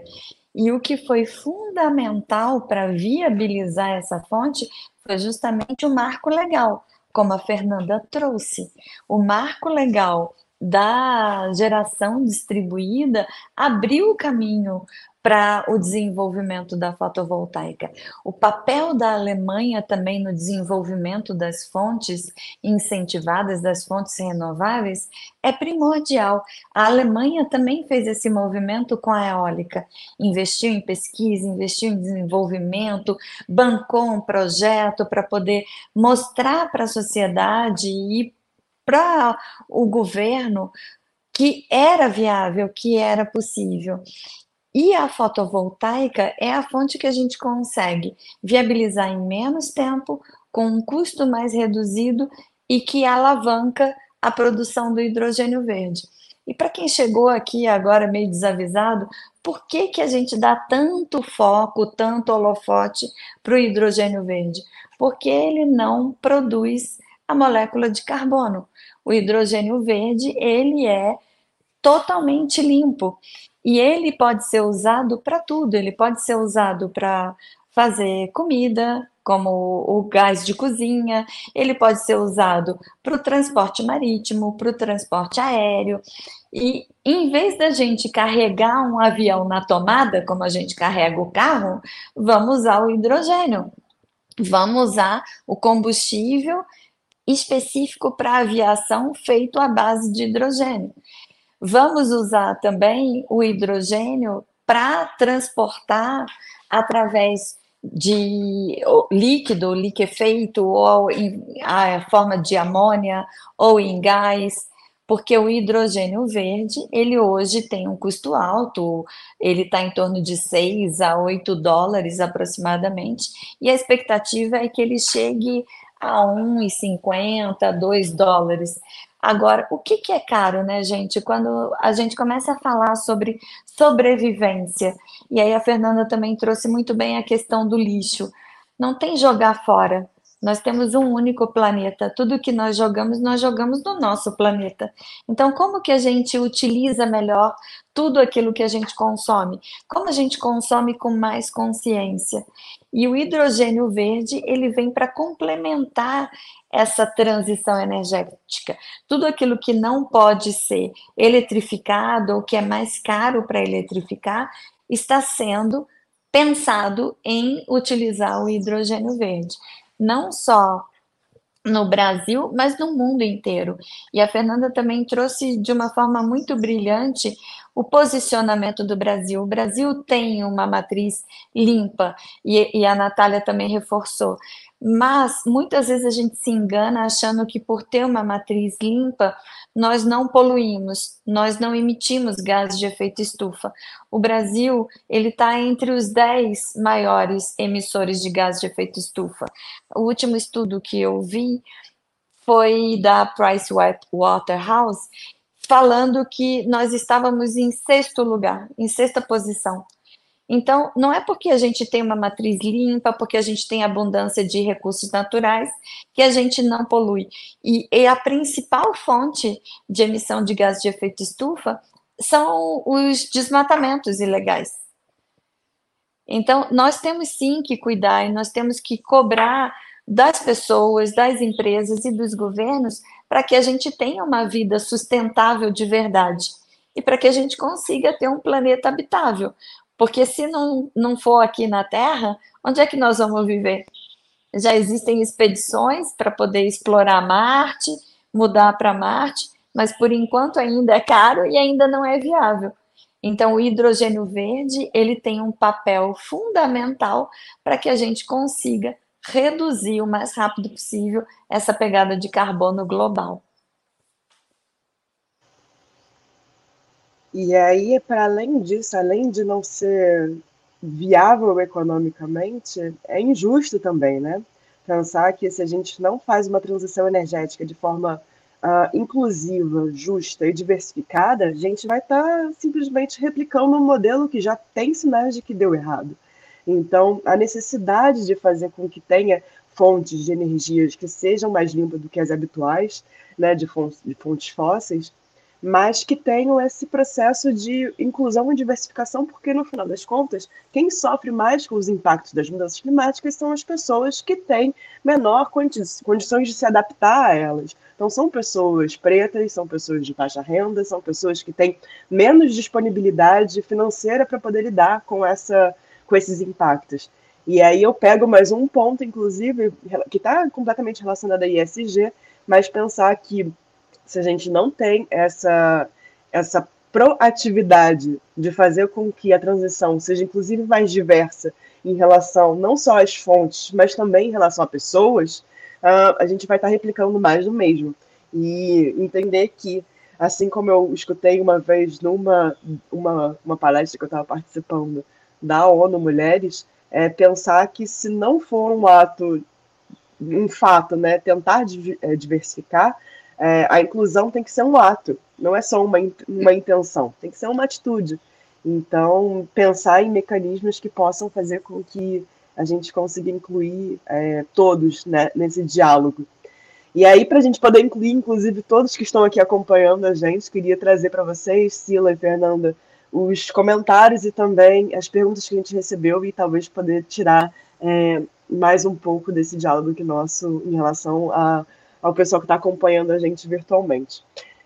E o que foi fundamental para viabilizar essa fonte foi justamente o marco legal, como a Fernanda trouxe. O marco legal da geração distribuída abriu o caminho para o desenvolvimento da fotovoltaica. O papel da Alemanha também no desenvolvimento das fontes incentivadas, das fontes renováveis, é primordial. A Alemanha também fez esse movimento com a eólica, investiu em pesquisa, investiu em desenvolvimento, bancou um projeto para poder mostrar para a sociedade e para o governo que era viável, que era possível. E a fotovoltaica é a fonte que a gente consegue viabilizar em menos tempo, com um custo mais reduzido e que alavanca a produção do hidrogênio verde. E para quem chegou aqui agora meio desavisado, por que, que a gente dá tanto foco, tanto holofote para o hidrogênio verde? Porque ele não produz a molécula de carbono. O hidrogênio verde, ele é totalmente limpo e ele pode ser usado para tudo, ele pode ser usado para fazer comida, como o gás de cozinha, ele pode ser usado para o transporte marítimo, para o transporte aéreo. E em vez da gente carregar um avião na tomada, como a gente carrega o carro, vamos usar o hidrogênio. Vamos usar o combustível específico para aviação feito à base de hidrogênio. Vamos usar também o hidrogênio para transportar através de líquido, liquefeito, ou em a forma de amônia, ou em gás, porque o hidrogênio verde, ele hoje tem um custo alto, ele está em torno de 6 a 8 dólares aproximadamente, e a expectativa é que ele chegue a 1,50, 2 dólares. Agora, o que, que é caro, né, gente? Quando a gente começa a falar sobre sobrevivência, e aí a Fernanda também trouxe muito bem a questão do lixo. Não tem jogar fora. Nós temos um único planeta. Tudo que nós jogamos, nós jogamos no nosso planeta. Então, como que a gente utiliza melhor tudo aquilo que a gente consome? Como a gente consome com mais consciência? E o hidrogênio verde, ele vem para complementar essa transição energética. Tudo aquilo que não pode ser eletrificado ou que é mais caro para eletrificar está sendo pensado em utilizar o hidrogênio verde. Não só no Brasil, mas no mundo inteiro. E a Fernanda também trouxe de uma forma muito brilhante o posicionamento do Brasil. O Brasil tem uma matriz limpa, e, e a Natália também reforçou. Mas muitas vezes a gente se engana achando que por ter uma matriz limpa, nós não poluímos, nós não emitimos gases de efeito estufa. O Brasil, ele está entre os 10 maiores emissores de gases de efeito estufa. O último estudo que eu vi foi da Price Waterhouse, falando que nós estávamos em sexto lugar, em sexta posição. Então, não é porque a gente tem uma matriz limpa, porque a gente tem abundância de recursos naturais, que a gente não polui. E, e a principal fonte de emissão de gás de efeito estufa são os desmatamentos ilegais. Então, nós temos sim que cuidar e nós temos que cobrar das pessoas, das empresas e dos governos para que a gente tenha uma vida sustentável de verdade e para que a gente consiga ter um planeta habitável. Porque se não, não for aqui na Terra, onde é que nós vamos viver? Já existem expedições para poder explorar Marte, mudar para Marte, mas por enquanto ainda é caro e ainda não é viável. Então, o hidrogênio verde ele tem um papel fundamental para que a gente consiga reduzir o mais rápido possível essa pegada de carbono global. E aí, para além disso, além de não ser viável economicamente, é injusto também, né? Pensar que se a gente não faz uma transição energética de forma uh, inclusiva, justa e diversificada, a gente vai estar tá simplesmente replicando um modelo que já tem sinais de que deu errado. Então, a necessidade de fazer com que tenha fontes de energias que sejam mais limpas do que as habituais, né, de fontes, de fontes fósseis, mas que tenham esse processo de inclusão e diversificação, porque no final das contas, quem sofre mais com os impactos das mudanças climáticas são as pessoas que têm menor condi condições de se adaptar a elas. Então, são pessoas pretas, são pessoas de baixa renda, são pessoas que têm menos disponibilidade financeira para poder lidar com, essa, com esses impactos. E aí eu pego mais um ponto, inclusive, que está completamente relacionado a ISG, mas pensar que se a gente não tem essa, essa proatividade de fazer com que a transição seja inclusive mais diversa em relação não só às fontes, mas também em relação a pessoas, uh, a gente vai estar replicando mais do mesmo. E entender que, assim como eu escutei uma vez numa uma, uma palestra que eu estava participando da ONU Mulheres, é pensar que se não for um ato, um fato, né, tentar é, diversificar, é, a inclusão tem que ser um ato, não é só uma, uma intenção, tem que ser uma atitude. Então, pensar em mecanismos que possam fazer com que a gente consiga incluir é, todos né, nesse diálogo. E aí, para a gente poder incluir, inclusive, todos que estão aqui acompanhando a gente, queria trazer para vocês, Sila e Fernanda, os comentários e também as perguntas que a gente recebeu e talvez poder tirar é, mais um pouco desse diálogo que nosso em relação a ao pessoal que está acompanhando a gente virtualmente.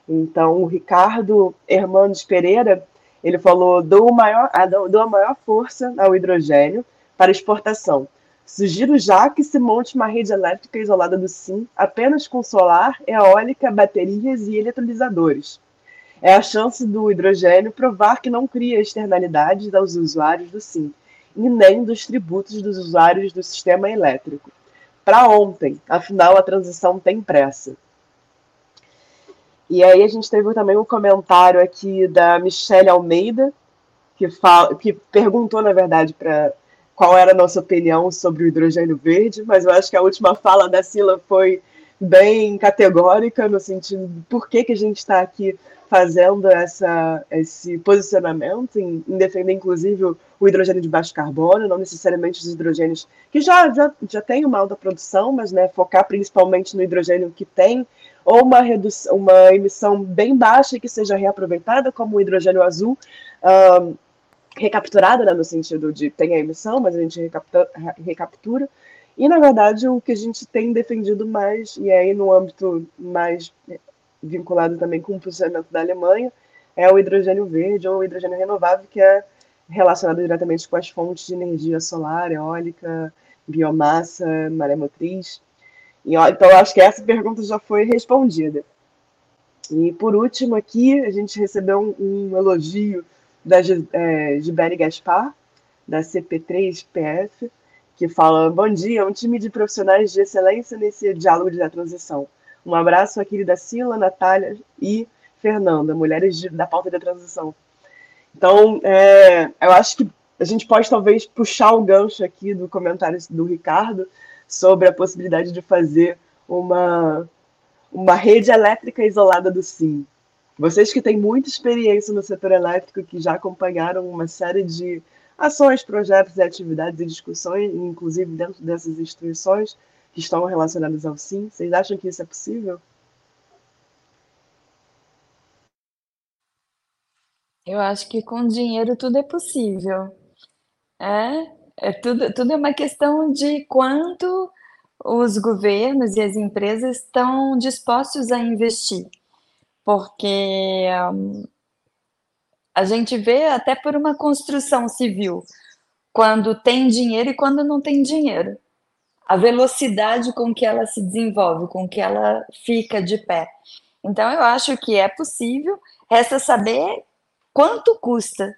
Então, o Ricardo Hermandes Pereira, ele falou, dou, maior, dou a maior força ao hidrogênio para exportação. Sugiro já que se monte uma rede elétrica isolada do SIM, apenas com solar, eólica, baterias e eletrolisadores. É a chance do hidrogênio provar que não cria externalidades aos usuários do SIM e nem dos tributos dos usuários do sistema elétrico. Para ontem, afinal, a transição tem pressa. E aí a gente teve também um comentário aqui da Michelle Almeida, que, fala, que perguntou, na verdade, para qual era a nossa opinião sobre o hidrogênio verde, mas eu acho que a última fala da Sila foi bem categórica no sentido de por que, que a gente está aqui fazendo essa, esse posicionamento em, em, defender, inclusive, o, hidrogênio de baixo carbono, não necessariamente os hidrogênios que já, já, já têm uma alta produção, mas né, focar principalmente no hidrogênio que tem ou uma, redução, uma emissão bem baixa e que seja reaproveitada, como o hidrogênio azul, um, recapturada, né, no sentido de tem a emissão, mas a gente recaptura, recaptura. E, na verdade, o que a gente tem defendido mais, e aí no âmbito mais vinculado também com o posicionamento da Alemanha, é o hidrogênio verde ou o hidrogênio renovável, que é relacionado diretamente com as fontes de energia solar, eólica, biomassa, maré motriz. Então, acho que essa pergunta já foi respondida. E, por último, aqui, a gente recebeu um, um elogio da é, Giberi Gaspar, da CP3PF, que fala: Bom dia, um time de profissionais de excelência nesse diálogo de transição. Um abraço à querida Sila, Natália e Fernanda, mulheres de, da pauta da transição. Então, é, eu acho que a gente pode talvez puxar o gancho aqui do comentário do Ricardo sobre a possibilidade de fazer uma, uma rede elétrica isolada do SIM. Vocês que têm muita experiência no setor elétrico, que já acompanharam uma série de ações, projetos e atividades e discussões, inclusive dentro dessas instituições, que estão relacionadas ao sim? Vocês acham que isso é possível? Eu acho que com dinheiro tudo é possível. É, é tudo, tudo é uma questão de quanto os governos e as empresas estão dispostos a investir. Porque um, a gente vê até por uma construção civil, quando tem dinheiro e quando não tem dinheiro a velocidade com que ela se desenvolve, com que ela fica de pé. Então, eu acho que é possível, resta saber quanto custa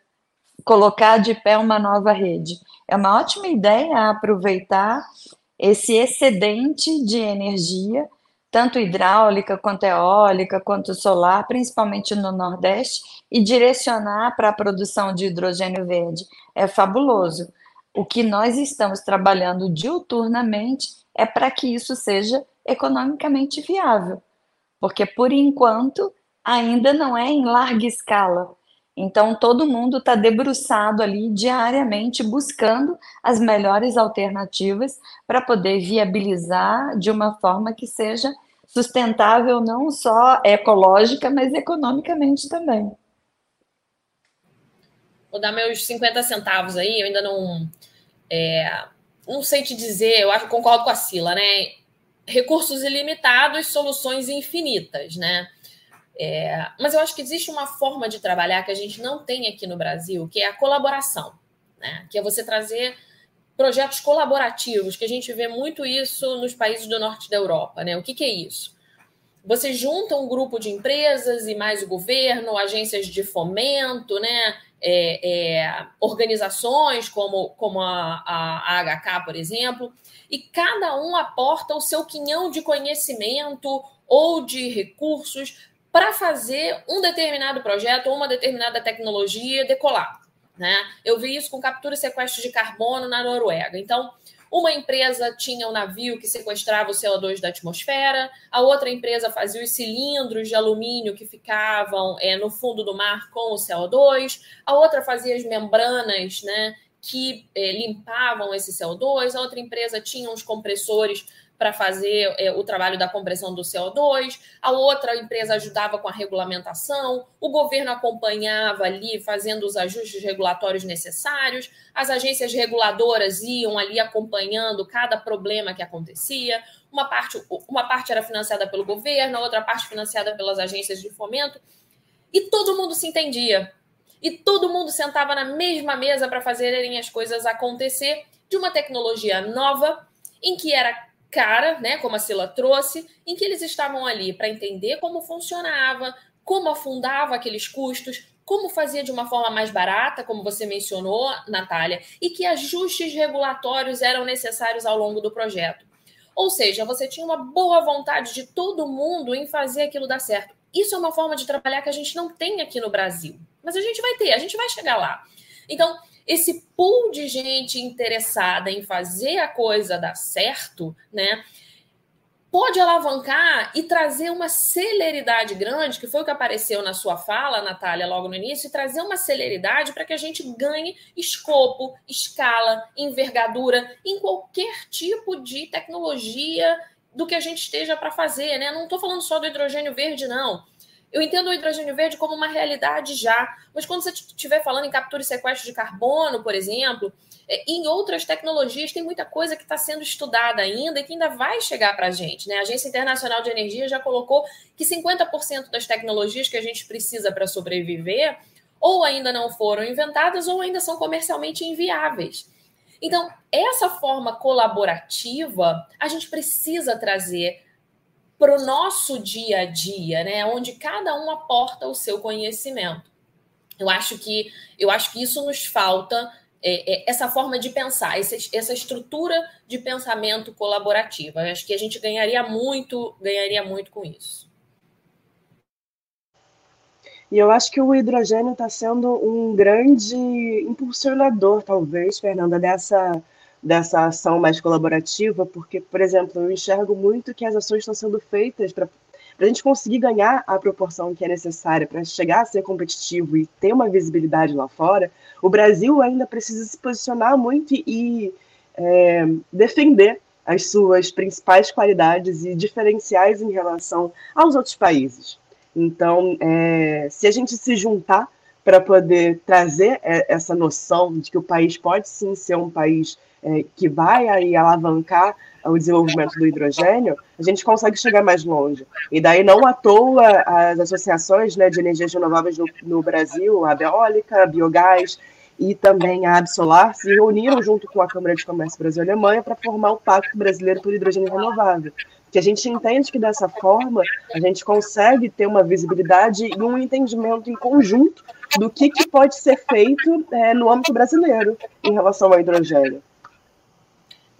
colocar de pé uma nova rede. É uma ótima ideia aproveitar esse excedente de energia, tanto hidráulica quanto eólica, quanto solar, principalmente no Nordeste, e direcionar para a produção de hidrogênio verde. É fabuloso. O que nós estamos trabalhando diuturnamente é para que isso seja economicamente viável, porque por enquanto ainda não é em larga escala. Então, todo mundo está debruçado ali diariamente buscando as melhores alternativas para poder viabilizar de uma forma que seja sustentável, não só ecológica, mas economicamente também. Vou dar meus 50 centavos aí, eu ainda não é, não sei te dizer, eu acho concordo com a Sila, né? Recursos ilimitados, soluções infinitas, né? É, mas eu acho que existe uma forma de trabalhar que a gente não tem aqui no Brasil, que é a colaboração, né? Que é você trazer projetos colaborativos, que a gente vê muito isso nos países do norte da Europa, né? O que, que é isso? Você junta um grupo de empresas e mais o governo, agências de fomento, né? é, é, organizações como, como a, a, a HK, por exemplo, e cada um aporta o seu quinhão de conhecimento ou de recursos para fazer um determinado projeto ou uma determinada tecnologia decolar. Né? Eu vi isso com captura e sequestro de carbono na Noruega. Então, uma empresa tinha um navio que sequestrava o CO2 da atmosfera, a outra empresa fazia os cilindros de alumínio que ficavam é, no fundo do mar com o CO2, a outra fazia as membranas né, que é, limpavam esse CO2, a outra empresa tinha uns compressores para fazer é, o trabalho da compressão do CO2, a outra empresa ajudava com a regulamentação, o governo acompanhava ali, fazendo os ajustes regulatórios necessários, as agências reguladoras iam ali acompanhando cada problema que acontecia. Uma parte, uma parte era financiada pelo governo, a outra parte financiada pelas agências de fomento, e todo mundo se entendia. E todo mundo sentava na mesma mesa para fazerem as coisas acontecer de uma tecnologia nova, em que era cara, né, como a Sila trouxe, em que eles estavam ali para entender como funcionava, como afundava aqueles custos, como fazer de uma forma mais barata, como você mencionou, Natália, e que ajustes regulatórios eram necessários ao longo do projeto. Ou seja, você tinha uma boa vontade de todo mundo em fazer aquilo dar certo. Isso é uma forma de trabalhar que a gente não tem aqui no Brasil. Mas a gente vai ter, a gente vai chegar lá. Então, esse pool de gente interessada em fazer a coisa dar certo, né? Pode alavancar e trazer uma celeridade grande, que foi o que apareceu na sua fala, Natália, logo no início, e trazer uma celeridade para que a gente ganhe escopo, escala, envergadura em qualquer tipo de tecnologia do que a gente esteja para fazer, né? Não estou falando só do hidrogênio verde, não. Eu entendo o hidrogênio verde como uma realidade já, mas quando você estiver falando em captura e sequestro de carbono, por exemplo, é, em outras tecnologias tem muita coisa que está sendo estudada ainda e que ainda vai chegar para a gente. Né? A Agência Internacional de Energia já colocou que 50% das tecnologias que a gente precisa para sobreviver ou ainda não foram inventadas ou ainda são comercialmente inviáveis. Então, essa forma colaborativa a gente precisa trazer para o nosso dia a dia, né? Onde cada um aporta o seu conhecimento. Eu acho que eu acho que isso nos falta é, é, essa forma de pensar, essa, essa estrutura de pensamento colaborativa. Eu acho que a gente ganharia muito, ganharia muito com isso. E eu acho que o hidrogênio está sendo um grande impulsionador, talvez, Fernanda, dessa dessa ação mais colaborativa, porque, por exemplo, eu enxergo muito que as ações estão sendo feitas para a gente conseguir ganhar a proporção que é necessária para chegar a ser competitivo e ter uma visibilidade lá fora, o Brasil ainda precisa se posicionar muito e é, defender as suas principais qualidades e diferenciais em relação aos outros países. Então, é, se a gente se juntar para poder trazer é, essa noção de que o país pode sim ser um país é, que vai aí alavancar o desenvolvimento do hidrogênio, a gente consegue chegar mais longe. E daí, não à toa, as associações né, de energias renováveis no, no Brasil, a Beólica, a Biogás e também a Absolar, se reuniram junto com a Câmara de Comércio Brasil-Alemanha para formar o Pacto Brasileiro por Hidrogênio Renovável. Que a gente entende que dessa forma a gente consegue ter uma visibilidade e um entendimento em conjunto do que, que pode ser feito é, no âmbito brasileiro em relação ao hidrogênio.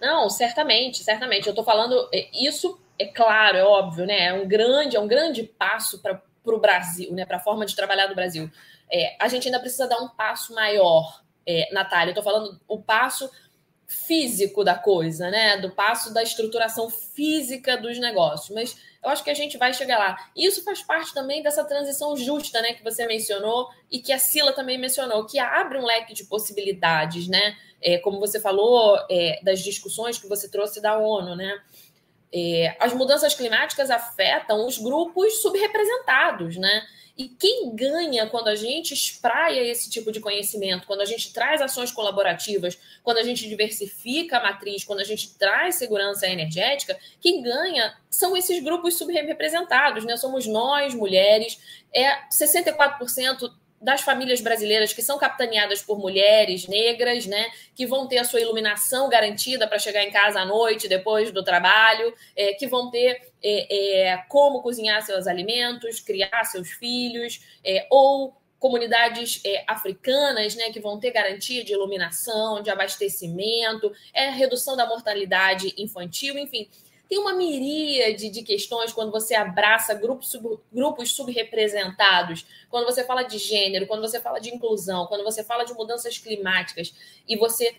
Não, certamente, certamente. Eu estou falando, é, isso é claro, é óbvio, né? É um grande, é um grande passo para o Brasil, né? Para a forma de trabalhar do Brasil. É, a gente ainda precisa dar um passo maior, é, Natália. Eu estou falando o passo físico da coisa, né? Do passo da estruturação física dos negócios. Mas eu acho que a gente vai chegar lá. Isso faz parte também dessa transição justa, né? Que você mencionou e que a Sila também mencionou, que abre um leque de possibilidades, né? É, como você falou, é, das discussões que você trouxe da ONU, né? É, as mudanças climáticas afetam os grupos subrepresentados, né? E quem ganha quando a gente espraia esse tipo de conhecimento, quando a gente traz ações colaborativas, quando a gente diversifica a matriz, quando a gente traz segurança energética, quem ganha são esses grupos subrepresentados, né? Somos nós, mulheres, é 64% das famílias brasileiras que são capitaneadas por mulheres negras, né, que vão ter a sua iluminação garantida para chegar em casa à noite depois do trabalho, é, que vão ter é, é, como cozinhar seus alimentos, criar seus filhos, é, ou comunidades é, africanas, né, que vão ter garantia de iluminação, de abastecimento, é redução da mortalidade infantil, enfim. Tem uma miríade de questões quando você abraça grupos, sub, grupos subrepresentados, quando você fala de gênero, quando você fala de inclusão, quando você fala de mudanças climáticas e você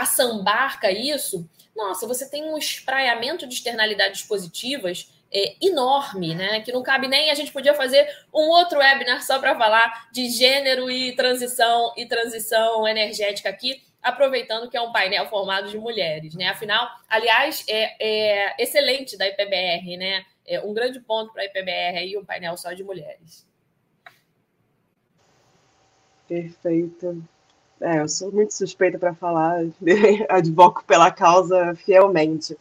assambarca isso, nossa, você tem um espraiamento de externalidades positivas é, enorme, né? Que não cabe nem a gente podia fazer um outro webinar só para falar de gênero e transição e transição energética aqui aproveitando que é um painel formado de mulheres, né? Afinal, aliás, é, é excelente da IPBR, né? É um grande ponto para a IPBR aí um painel só de mulheres. Perfeito. É, eu sou muito suspeita para falar, [LAUGHS] advoco pela causa fielmente.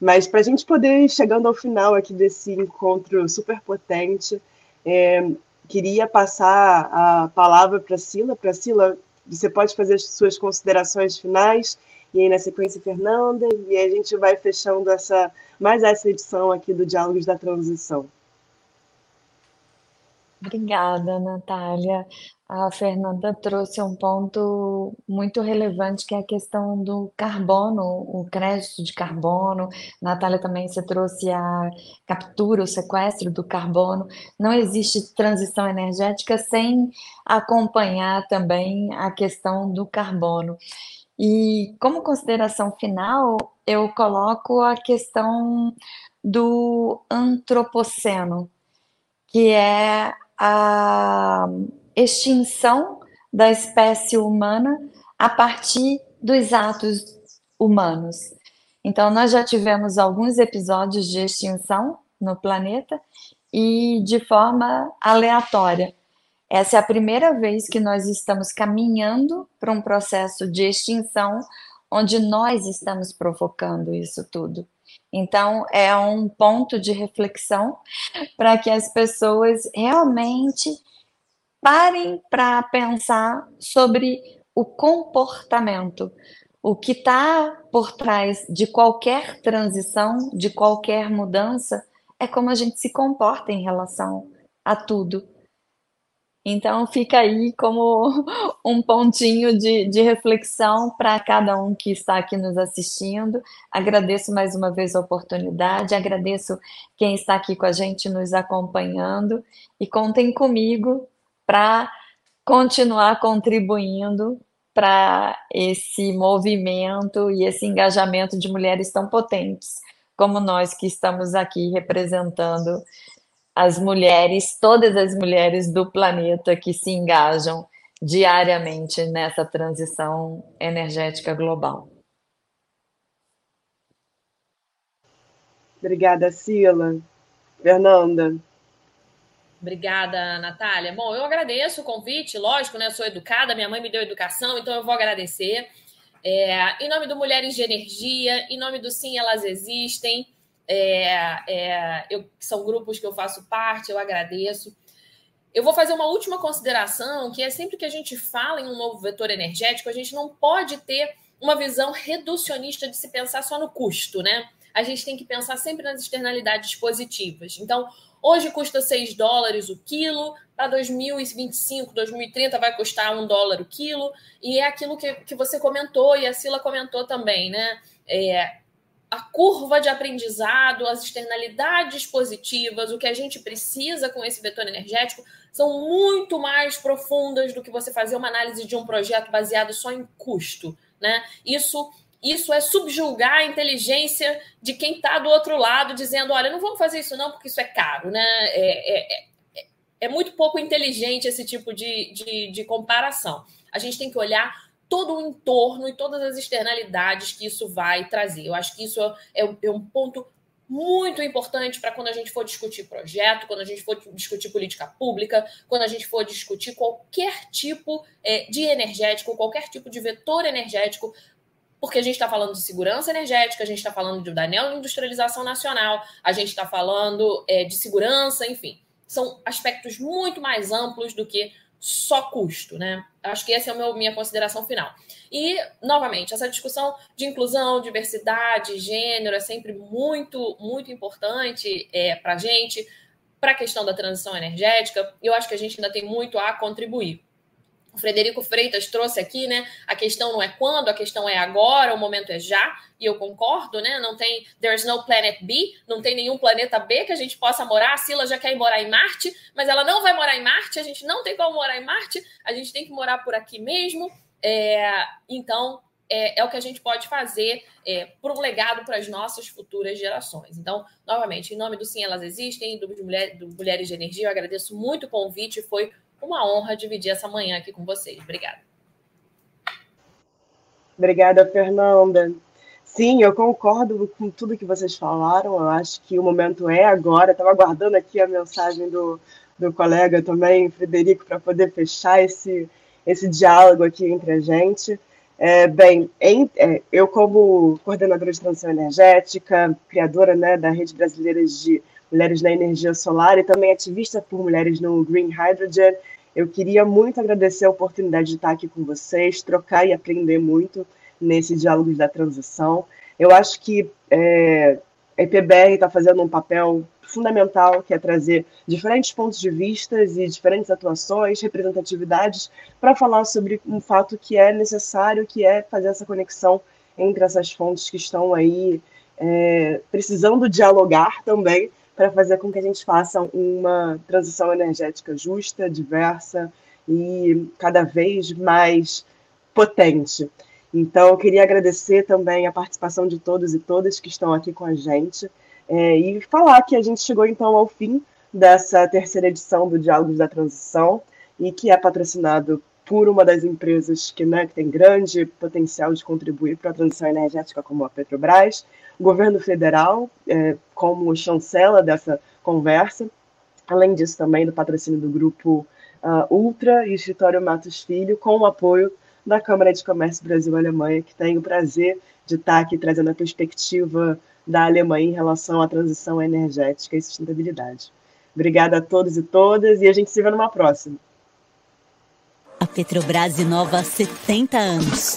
Mas para a gente poder ir chegando ao final aqui desse encontro super potente, é, queria passar a palavra para Sila. Para Sila, você pode fazer as suas considerações finais, e aí na sequência, Fernanda, e a gente vai fechando essa mais essa edição aqui do Diálogos da Transição. Obrigada, Natália. A Fernanda trouxe um ponto muito relevante, que é a questão do carbono, o crédito de carbono. Natália também você trouxe a captura, o sequestro do carbono. Não existe transição energética sem acompanhar também a questão do carbono. E como consideração final, eu coloco a questão do antropoceno, que é a extinção da espécie humana a partir dos atos humanos. Então, nós já tivemos alguns episódios de extinção no planeta e de forma aleatória. Essa é a primeira vez que nós estamos caminhando para um processo de extinção onde nós estamos provocando isso tudo. Então, é um ponto de reflexão para que as pessoas realmente parem para pensar sobre o comportamento, o que está por trás de qualquer transição, de qualquer mudança, é como a gente se comporta em relação a tudo. Então, fica aí como [LAUGHS] um pontinho de, de reflexão para cada um que está aqui nos assistindo. Agradeço mais uma vez a oportunidade, agradeço quem está aqui com a gente nos acompanhando e contem comigo para continuar contribuindo para esse movimento e esse engajamento de mulheres tão potentes como nós que estamos aqui representando as mulheres, todas as mulheres do planeta que se engajam diariamente nessa transição energética global. Obrigada, Sila. Fernanda. Obrigada, Natália. Bom, eu agradeço o convite, lógico, né? Eu sou educada, minha mãe me deu educação, então eu vou agradecer. É, em nome do Mulheres de Energia, em nome do Sim, Elas Existem, é, é, eu, são grupos que eu faço parte, eu agradeço. Eu vou fazer uma última consideração, que é sempre que a gente fala em um novo vetor energético, a gente não pode ter uma visão reducionista de se pensar só no custo, né? A gente tem que pensar sempre nas externalidades positivas. Então, Hoje custa 6 dólares o quilo, para 2025, 2030 vai custar 1 dólar o quilo, e é aquilo que, que você comentou e a Sila comentou também, né? É, a curva de aprendizado, as externalidades positivas, o que a gente precisa com esse vetor energético são muito mais profundas do que você fazer uma análise de um projeto baseado só em custo, né? Isso isso é subjulgar a inteligência de quem está do outro lado, dizendo: olha, não vamos fazer isso não, porque isso é caro, né? É, é, é, é muito pouco inteligente esse tipo de, de, de comparação. A gente tem que olhar todo o entorno e todas as externalidades que isso vai trazer. Eu acho que isso é, é um ponto muito importante para quando a gente for discutir projeto, quando a gente for discutir política pública, quando a gente for discutir qualquer tipo é, de energético, qualquer tipo de vetor energético porque a gente está falando de segurança energética, a gente está falando da neoindustrialização nacional, a gente está falando é, de segurança, enfim. São aspectos muito mais amplos do que só custo, né? Acho que essa é a minha consideração final. E, novamente, essa discussão de inclusão, diversidade, gênero é sempre muito, muito importante é, para a gente, para a questão da transição energética. Eu acho que a gente ainda tem muito a contribuir o Frederico Freitas trouxe aqui, né? A questão não é quando, a questão é agora, o momento é já, e eu concordo, né? Não tem there's no planet B, não tem nenhum planeta B que a gente possa morar. A Sila já quer ir morar em Marte, mas ela não vai morar em Marte, a gente não tem como morar em Marte, a gente tem que morar por aqui mesmo. É, então, é, é, o que a gente pode fazer é, por um legado para as nossas futuras gerações. Então, novamente, em nome do Sim Elas Existem, do, Mulher, do Mulheres de Energia, eu agradeço muito o convite, foi uma honra dividir essa manhã aqui com vocês. Obrigada. Obrigada, Fernanda. Sim, eu concordo com tudo que vocês falaram. Eu acho que o momento é agora. Estava aguardando aqui a mensagem do, do colega também, Frederico, para poder fechar esse, esse diálogo aqui entre a gente. É, bem, em, é, eu como coordenadora de transição energética, criadora né, da Rede Brasileira de Mulheres na Energia Solar e também ativista por mulheres no Green Hydrogen, eu queria muito agradecer a oportunidade de estar aqui com vocês, trocar e aprender muito nesse Diálogos da Transição. Eu acho que é, a EPBR está fazendo um papel fundamental, que é trazer diferentes pontos de vista e diferentes atuações, representatividades, para falar sobre um fato que é necessário, que é fazer essa conexão entre essas fontes que estão aí é, precisando dialogar também para fazer com que a gente faça uma transição energética justa, diversa e cada vez mais potente. Então, eu queria agradecer também a participação de todos e todas que estão aqui com a gente é, e falar que a gente chegou então ao fim dessa terceira edição do Diálogos da Transição e que é patrocinado por uma das empresas que, né, que tem grande potencial de contribuir para a transição energética, como a Petrobras, o governo federal, é, como chancela dessa conversa, além disso também do patrocínio do grupo uh, Ultra e Escritório Matos Filho, com o apoio da Câmara de Comércio Brasil-Alemanha, que tem o prazer de estar aqui trazendo a perspectiva da Alemanha em relação à transição energética e sustentabilidade. Obrigada a todos e todas e a gente se vê numa próxima. A Petrobras inova há 70 anos